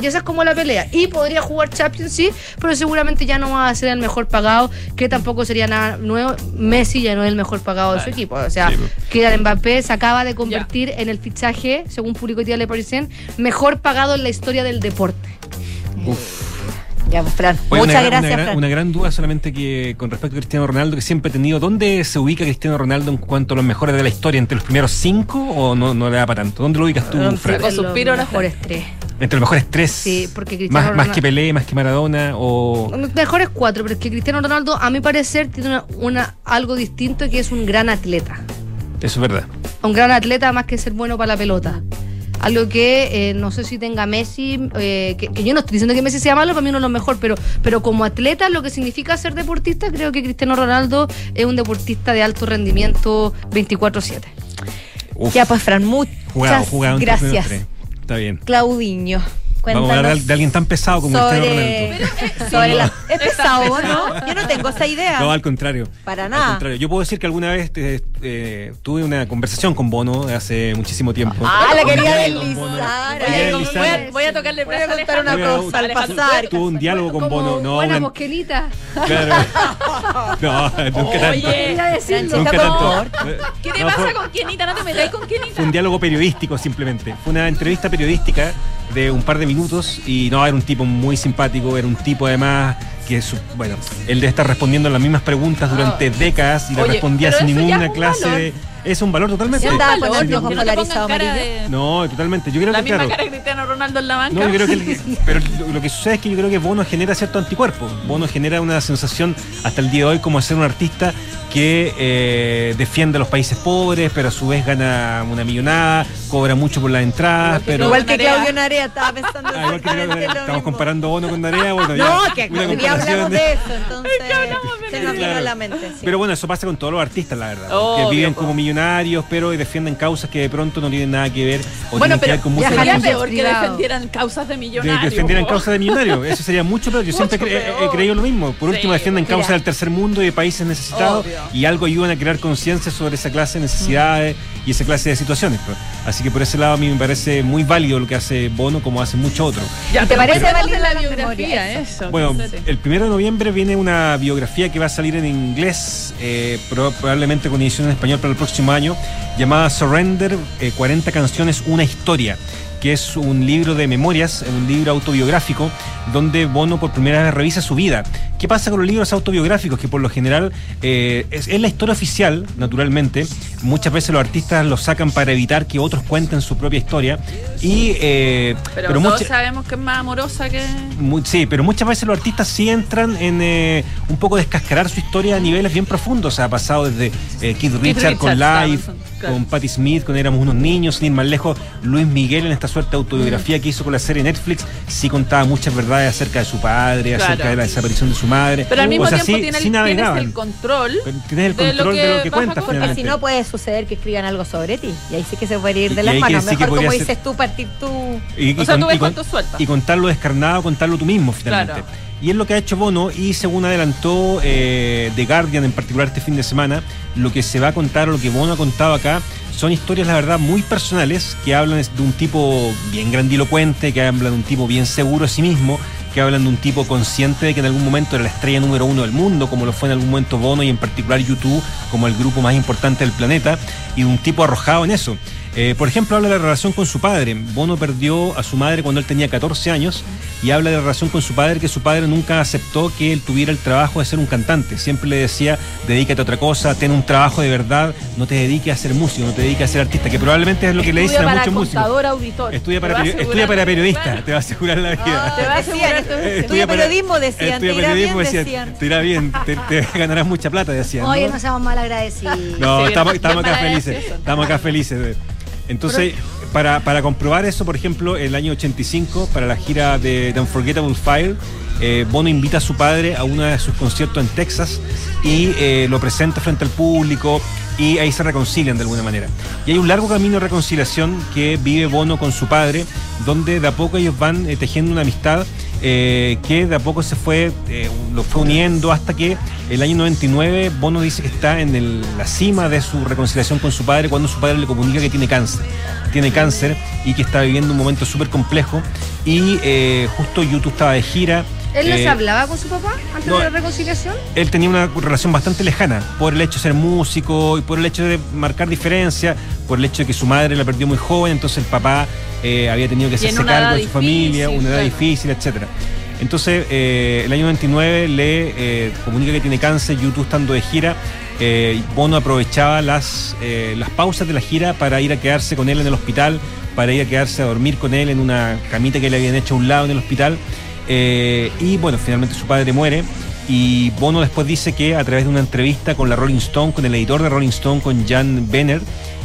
[SPEAKER 16] Y esa es como la pelea. Y podría jugar Champions, sí, pero seguramente ya no va a ser el mejor pagado, que tampoco sería nada nuevo. Messi ya no es el mejor pagado de su equipo. O sea, Kylian Mbappé se acaba de convertir en el fichaje, según publicó Diario Le Parisien, mejor pagado en la historia del deporte.
[SPEAKER 2] Ya, pues, Fran.
[SPEAKER 15] Oye,
[SPEAKER 2] Muchas
[SPEAKER 15] una, gran-
[SPEAKER 2] gracias,
[SPEAKER 15] una, gran-
[SPEAKER 2] Fran.
[SPEAKER 15] una gran duda solamente que con respecto a Cristiano Ronaldo, que siempre he tenido, ¿dónde se ubica Cristiano Ronaldo en cuanto a los mejores de la historia? ¿Entre los primeros cinco o no, no le da para tanto? ¿Dónde lo ubicas tú, Fran?
[SPEAKER 16] Con suspiro, mejores tres.
[SPEAKER 15] ¿Entre los mejores tres?
[SPEAKER 16] Sí, porque Cristiano
[SPEAKER 15] más, más
[SPEAKER 16] Ronaldo-
[SPEAKER 15] que Pelé, más que Maradona o...
[SPEAKER 16] Mejores cuatro, pero es que Cristiano Ronaldo, a mi parecer, tiene una, una- algo distinto que es un gran atleta.
[SPEAKER 15] Eso es verdad.
[SPEAKER 16] un gran atleta más que ser bueno para la pelota. Algo que eh, no sé si tenga Messi, eh, que, que yo no estoy diciendo que Messi sea malo, para mí uno de los mejor, pero, pero como atleta, lo que significa ser deportista, creo que Cristiano Ronaldo es un deportista de alto rendimiento 24-7.
[SPEAKER 15] Uf.
[SPEAKER 2] Ya, pues, Fran, muchas
[SPEAKER 15] Jugado, jugado.
[SPEAKER 2] gracias.
[SPEAKER 15] Está bien.
[SPEAKER 2] Claudiño.
[SPEAKER 15] Vamos a hablar
[SPEAKER 2] Cuéntanos
[SPEAKER 15] de alguien tan pesado como Cristiano
[SPEAKER 2] sobre,
[SPEAKER 15] Ronaldo.
[SPEAKER 2] sobre la- es pesado, ¿no? Yo no tengo esa idea.
[SPEAKER 15] No, al contrario.
[SPEAKER 2] Para
[SPEAKER 15] Al
[SPEAKER 2] nada.
[SPEAKER 15] contrario. Yo puedo decir que alguna vez eh, eh, tuve una conversación con Bono hace muchísimo tiempo.
[SPEAKER 2] Ah, la quería deslizar.
[SPEAKER 3] Voy a, voy a tocarle
[SPEAKER 2] Voy a contar una
[SPEAKER 15] Voy a-
[SPEAKER 2] cosa al
[SPEAKER 3] Alejandro,
[SPEAKER 2] pasar.
[SPEAKER 15] Tuve un diálogo con Bono. No,
[SPEAKER 16] buena
[SPEAKER 15] una-
[SPEAKER 16] bosquelita.
[SPEAKER 15] Claro. No, nunca tanto.
[SPEAKER 16] Quería decirlo.
[SPEAKER 15] Nunca tanto.
[SPEAKER 3] ¿Qué te
[SPEAKER 15] No,
[SPEAKER 3] pasa
[SPEAKER 15] fue-
[SPEAKER 3] con Kenita? No te metáis con Kenita.
[SPEAKER 15] Fue un diálogo periodístico simplemente. Fue una entrevista periodística de un par de minutos y no, era un tipo muy simpático, era un tipo además que, su- bueno, él debe estar respondiendo las mismas preguntas durante décadas y le
[SPEAKER 3] Oye,
[SPEAKER 15] respondía sin ninguna clase de... Es un valor totalmente.
[SPEAKER 2] Andaba con los ojos
[SPEAKER 3] no
[SPEAKER 2] polarizados
[SPEAKER 15] totalmente. Yo creo
[SPEAKER 3] La
[SPEAKER 15] que
[SPEAKER 3] misma
[SPEAKER 15] claro.
[SPEAKER 3] cara de Cristiano Ronaldo en la banca.
[SPEAKER 15] No, yo creo que el- pero lo, lo que sucede es que yo creo que Bono genera cierto anticuerpo. Bono genera una sensación hasta el día de hoy como ser un artista que eh, defiende a los países pobres, pero a su vez gana una millonada, cobra mucho por las entradas, pero
[SPEAKER 2] Igual que
[SPEAKER 3] Narea.
[SPEAKER 2] Claudio Narea, estaba pensando
[SPEAKER 15] Ah, igual que estamos
[SPEAKER 2] mismo.
[SPEAKER 15] comparando Bono con Narea, bueno,
[SPEAKER 2] No,
[SPEAKER 15] ya,
[SPEAKER 2] que
[SPEAKER 15] comparación
[SPEAKER 2] hablamos
[SPEAKER 15] de-
[SPEAKER 2] de eso, entonces se nos vino
[SPEAKER 15] Claro.
[SPEAKER 2] a la mente. sí.
[SPEAKER 15] Pero bueno, eso pasa con todos los artistas, la verdad.
[SPEAKER 3] Obvio,
[SPEAKER 15] que viven
[SPEAKER 3] po.
[SPEAKER 15] como millonarios, pero defienden causas que de pronto no tienen nada que ver o
[SPEAKER 3] Bueno,
[SPEAKER 15] tienen que
[SPEAKER 3] pero
[SPEAKER 15] ver con
[SPEAKER 3] sería peor que
[SPEAKER 16] privado.
[SPEAKER 3] defendieran causas de
[SPEAKER 15] de
[SPEAKER 3] millonarios.
[SPEAKER 15] que defendieran causas de millonarios. Eso sería mucho peor. Yo siempre
[SPEAKER 3] Mucho
[SPEAKER 15] cre- he-
[SPEAKER 3] peor.
[SPEAKER 15] creído lo mismo. Por
[SPEAKER 3] Sí,
[SPEAKER 15] último, defienden causas del tercer mundo y de países necesitados
[SPEAKER 3] Obvio.
[SPEAKER 15] Y algo ayudan a crear conciencia sobre esa clase de necesidades y esa clase de situaciones. pues. Así que por ese lado a mí me parece muy válido lo que hace Bono como hace mucho otro.
[SPEAKER 3] Ya,
[SPEAKER 2] ¿Y te parece
[SPEAKER 3] de la
[SPEAKER 2] la
[SPEAKER 3] biografía? Eso.
[SPEAKER 15] Bueno, el primero de noviembre viene una biografía que va a salir en inglés, eh, proba- probablemente con edición en español para el próximo año, llamada Surrender, eh, 40 canciones, una historia que es un libro de memorias, un libro autobiográfico, donde Bono por primera vez revisa su vida. ¿Qué pasa con los libros autobiográficos? Que por lo general eh, es, es la historia oficial, naturalmente. Muchas veces los artistas los sacan para evitar que otros cuenten su propia historia. Y, eh,
[SPEAKER 3] pero,
[SPEAKER 15] pero
[SPEAKER 3] todos
[SPEAKER 15] mucha-
[SPEAKER 3] sabemos que es más amorosa que.
[SPEAKER 15] Mu- Sí, pero muchas veces los artistas sí entran en eh, un poco descascarar su historia a niveles bien profundos. O sea, ha pasado desde eh, Keith Richard con
[SPEAKER 3] Richards,
[SPEAKER 15] Live,
[SPEAKER 3] claro,
[SPEAKER 15] con Patti Smith, con Éramos unos niños, sin ir más lejos. Luis Miguel en esta suerte de autobiografía que hizo con la serie Netflix, sí contaba muchas verdades acerca de su padre,
[SPEAKER 3] Claro.
[SPEAKER 15] acerca de la desaparición de su madre.
[SPEAKER 3] Pero al mismo
[SPEAKER 15] o sea,
[SPEAKER 3] tiempo
[SPEAKER 15] sí,
[SPEAKER 3] tiene el-
[SPEAKER 15] sí
[SPEAKER 3] tienes el control.
[SPEAKER 15] Tienes el
[SPEAKER 3] de lo
[SPEAKER 15] control de lo que cuentas.
[SPEAKER 2] Porque
[SPEAKER 15] finalmente.
[SPEAKER 2] si no puede suceder que escriban algo sobre ti. Y ahí sí que se puede ir de
[SPEAKER 15] y
[SPEAKER 2] las manos. Mejor como
[SPEAKER 15] ser-
[SPEAKER 2] dices tú, partir tú.
[SPEAKER 15] Y,
[SPEAKER 3] O sea,
[SPEAKER 15] con-
[SPEAKER 3] tú ves
[SPEAKER 15] y con-
[SPEAKER 3] cuánto sueltas.
[SPEAKER 15] y contarlo descarnado, contarlo tú mismo finalmente.
[SPEAKER 3] Claro.
[SPEAKER 15] Y es lo que ha hecho Bono y según adelantó eh, The Guardian en particular este fin de semana, lo que se va a contar o lo que Bono ha contado acá son historias, la verdad, muy personales que hablan de un tipo bien grandilocuente, que hablan de un tipo bien seguro de sí mismo, que hablan de un tipo consciente de que en algún momento era la estrella número uno del mundo, como lo fue en algún momento Bono y en particular YouTube como el grupo más importante del planeta, y de un tipo arrojado en eso. Eh, por ejemplo, habla de la relación con su padre. Bono perdió a su madre cuando él tenía 14 años y habla de la relación con su padre, que su padre nunca aceptó que él tuviera el trabajo de ser un cantante. Siempre le decía, dedícate a otra cosa, ten un trabajo de verdad, no te dediques a ser músico, no te dediques a ser artista, que probablemente es lo que le dicen a muchos músicos.
[SPEAKER 3] auditor.
[SPEAKER 15] Estudia para,
[SPEAKER 3] Te
[SPEAKER 15] peri- estudia para periodista,
[SPEAKER 3] Claro.
[SPEAKER 15] te va a asegurar la vida.
[SPEAKER 3] Te va a asegurar
[SPEAKER 2] estudia.
[SPEAKER 15] Estudia para-
[SPEAKER 2] periodismo, decían, te
[SPEAKER 15] Estudia
[SPEAKER 2] bien,
[SPEAKER 15] periodismo, decían,
[SPEAKER 2] decían.
[SPEAKER 15] te irá bien, te, te ganarás mucha plata, decían. ¿no?
[SPEAKER 16] Oye, no seamos mal agradecidos.
[SPEAKER 15] No,
[SPEAKER 3] Sí,
[SPEAKER 15] estamos,
[SPEAKER 3] bien
[SPEAKER 15] estamos acá felices. Estamos acá felices. Entonces, para, para comprobar eso, por ejemplo, el año 85, para la gira de The Unforgettable Fire, eh, Bono invita a su padre a uno de sus conciertos en Texas y eh, lo presenta frente al público y ahí se reconcilian de alguna manera. Y hay un largo camino de reconciliación que vive Bono con su padre, donde de a poco ellos van eh, tejiendo una amistad eh, que de a poco se fue, eh, lo fue uniendo hasta que el año 99 Bono dice que está en el- la cima de su reconciliación con su padre cuando su padre le comunica que tiene cáncer. Tiene cáncer y que está viviendo un momento súper complejo y eh, justo YouTube estaba de gira.
[SPEAKER 16] ¿Él no
[SPEAKER 15] eh,
[SPEAKER 16] hablaba con su papá antes
[SPEAKER 15] no.
[SPEAKER 16] de la reconciliación?
[SPEAKER 15] él tenía una relación bastante lejana por el hecho de ser músico y por el hecho de marcar diferencia, por el hecho de que su madre la perdió muy joven, entonces el papá eh, había tenido que hacerse cargo de su familia, una edad
[SPEAKER 3] claro.
[SPEAKER 15] difícil, etcétera. Entonces, eh, el año 99 le comunica que tiene cáncer, YouTube estando de gira. Bono aprovechaba las, las pausas de la gira para ir a quedarse con él en el hospital, para ir a quedarse a dormir con él en una camita que le habían hecho a un lado en el hospital. Eh, y bueno, finalmente su padre muere. Y Bono después dice que a través de una entrevista con la Rolling Stone, con el editor de Rolling Stone, con Jan Benner,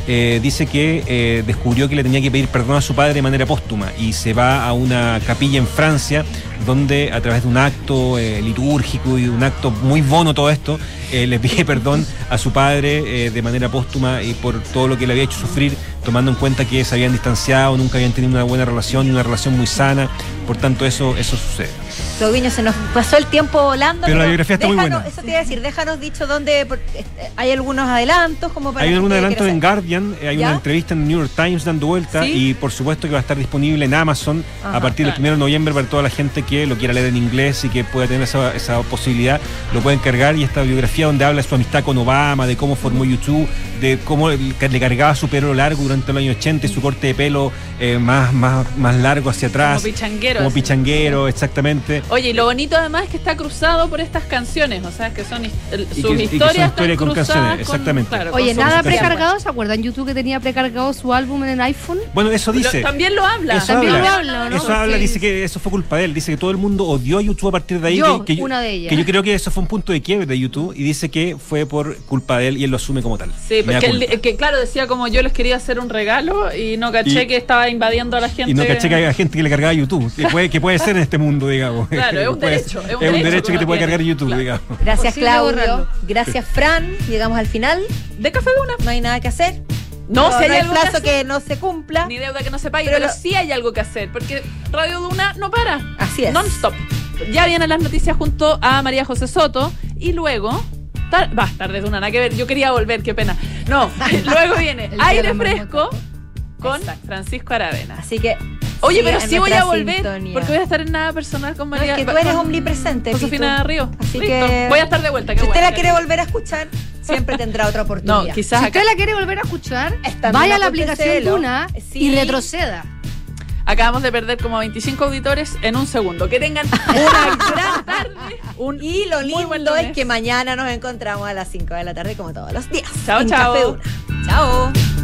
[SPEAKER 15] eh, dice que eh, descubrió que le tenía que pedir perdón a su padre de manera póstuma y se va a una capilla en Francia donde a través de un acto eh, litúrgico y un acto muy bono todo esto, eh, le pide perdón a su padre eh, de manera póstuma y por todo lo que le había hecho sufrir, tomando en cuenta que se habían distanciado, nunca habían tenido una buena relación una relación muy sana, por tanto eso, eso sucede.
[SPEAKER 2] Tobiño, se nos pasó el tiempo volando.
[SPEAKER 15] Pero la biografía está muy buena.
[SPEAKER 2] Eso te iba a decir, déjanos dicho dónde. este, hay algunos adelantos como para.
[SPEAKER 15] Hay algún adelanto en. Guardian, eh, hay
[SPEAKER 2] ¿Ya?
[SPEAKER 15] una entrevista en el New York Times dando vuelta
[SPEAKER 2] ¿Sí?
[SPEAKER 15] y por supuesto que va a estar disponible en Amazon
[SPEAKER 2] Ajá,
[SPEAKER 15] a partir del 1 de noviembre para toda la gente que lo quiera leer en inglés y que pueda tener esa, esa posibilidad, lo pueden cargar y esta biografía donde habla de su amistad con Obama, de cómo formó YouTube, de cómo le cargaba su pelo largo durante los años 80 y su corte de pelo eh, más, más, más largo hacia atrás.
[SPEAKER 3] Como pichanguero,
[SPEAKER 15] Como
[SPEAKER 3] así.
[SPEAKER 15] pichanguero, exactamente.
[SPEAKER 3] Oye, y lo bonito además es que está cruzado por estas canciones, o sea, que son
[SPEAKER 15] Y
[SPEAKER 3] sus
[SPEAKER 15] que- y que son
[SPEAKER 3] historias
[SPEAKER 15] con
[SPEAKER 3] cruzadas
[SPEAKER 15] canciones, exactamente.
[SPEAKER 3] claro,
[SPEAKER 16] Oye,
[SPEAKER 3] con
[SPEAKER 16] nada precargado, ¿se acuerdan? YouTube que tenía precargado su álbum en el iPhone.
[SPEAKER 15] Bueno, eso dice.
[SPEAKER 3] Lo- también lo habla.
[SPEAKER 15] Eso
[SPEAKER 16] También
[SPEAKER 15] habla.
[SPEAKER 16] lo habla, ¿no?
[SPEAKER 15] Eso habla,
[SPEAKER 16] Sí.
[SPEAKER 15] dice que eso fue culpa de él. Dice que todo el mundo odió a YouTube a partir de ahí.
[SPEAKER 16] Yo,
[SPEAKER 15] que, que
[SPEAKER 16] una de ellas.
[SPEAKER 15] Que yo creo que eso fue un punto de quiebre de YouTube y dice que fue por culpa de él y él lo asume como tal.
[SPEAKER 3] Sí, porque él, que claro, decía como yo les quería hacer un regalo y no caché
[SPEAKER 15] Y-
[SPEAKER 3] que estaba invadiendo a la gente.
[SPEAKER 15] Y no caché que haya gente que le cargaba YouTube, que puede, que puede ser en este mundo, digamos.
[SPEAKER 3] Claro, es un derecho, es un
[SPEAKER 15] Es un
[SPEAKER 3] derecho
[SPEAKER 15] derecho
[SPEAKER 3] que
[SPEAKER 15] que te puede cargar YouTube, digamos.
[SPEAKER 2] Gracias, Claudio.
[SPEAKER 16] borrarlo.
[SPEAKER 2] Gracias, Fran. Llegamos al final.
[SPEAKER 3] De Café Duna.
[SPEAKER 2] No hay nada que hacer.
[SPEAKER 3] No, si hay
[SPEAKER 2] hay
[SPEAKER 3] algo que
[SPEAKER 2] plazo
[SPEAKER 3] hacer.
[SPEAKER 2] que, no se cumpla.
[SPEAKER 3] Ni deuda que no se pague,
[SPEAKER 2] Pero
[SPEAKER 3] pero,
[SPEAKER 2] lo-
[SPEAKER 3] sí hay algo que hacer, porque Radio Duna no para.
[SPEAKER 2] Así es.
[SPEAKER 3] Non-stop. Ya vienen las noticias junto a María José Soto y luego. tar- Va, tarde Duna, nada que ver. Yo quería volver, qué pena. No, luego viene
[SPEAKER 16] de
[SPEAKER 3] Aire. Fresco con Francisco Aravena.
[SPEAKER 2] Así que.
[SPEAKER 3] Oye, pero sí voy a volver,
[SPEAKER 2] sintonía.
[SPEAKER 3] porque voy a estar en nada personal con
[SPEAKER 2] No,
[SPEAKER 3] María.
[SPEAKER 2] es que tú eres
[SPEAKER 3] con
[SPEAKER 2] omnipresente.
[SPEAKER 3] Josefina
[SPEAKER 2] Pitu.
[SPEAKER 3] Río.
[SPEAKER 2] Así
[SPEAKER 3] Listo.
[SPEAKER 2] que.
[SPEAKER 3] Voy a estar de vuelta.
[SPEAKER 2] Si usted la quiere volver a escuchar, siempre tendrá otra oportunidad.
[SPEAKER 3] No, quizás
[SPEAKER 16] Si
[SPEAKER 3] acá,
[SPEAKER 16] usted la quiere volver a escuchar, vaya a la aplicación Duna
[SPEAKER 2] Sí.
[SPEAKER 16] y retroceda.
[SPEAKER 3] acabamos de perder como 25 auditores en un segundo. Que tengan una gran tarde. Un
[SPEAKER 2] Y lo
[SPEAKER 3] muy buen
[SPEAKER 2] lindo es que mañana nos encontramos a las 5 de la tarde como todos los días.
[SPEAKER 3] Chao,
[SPEAKER 2] en
[SPEAKER 3] chao.
[SPEAKER 2] Café. Chao.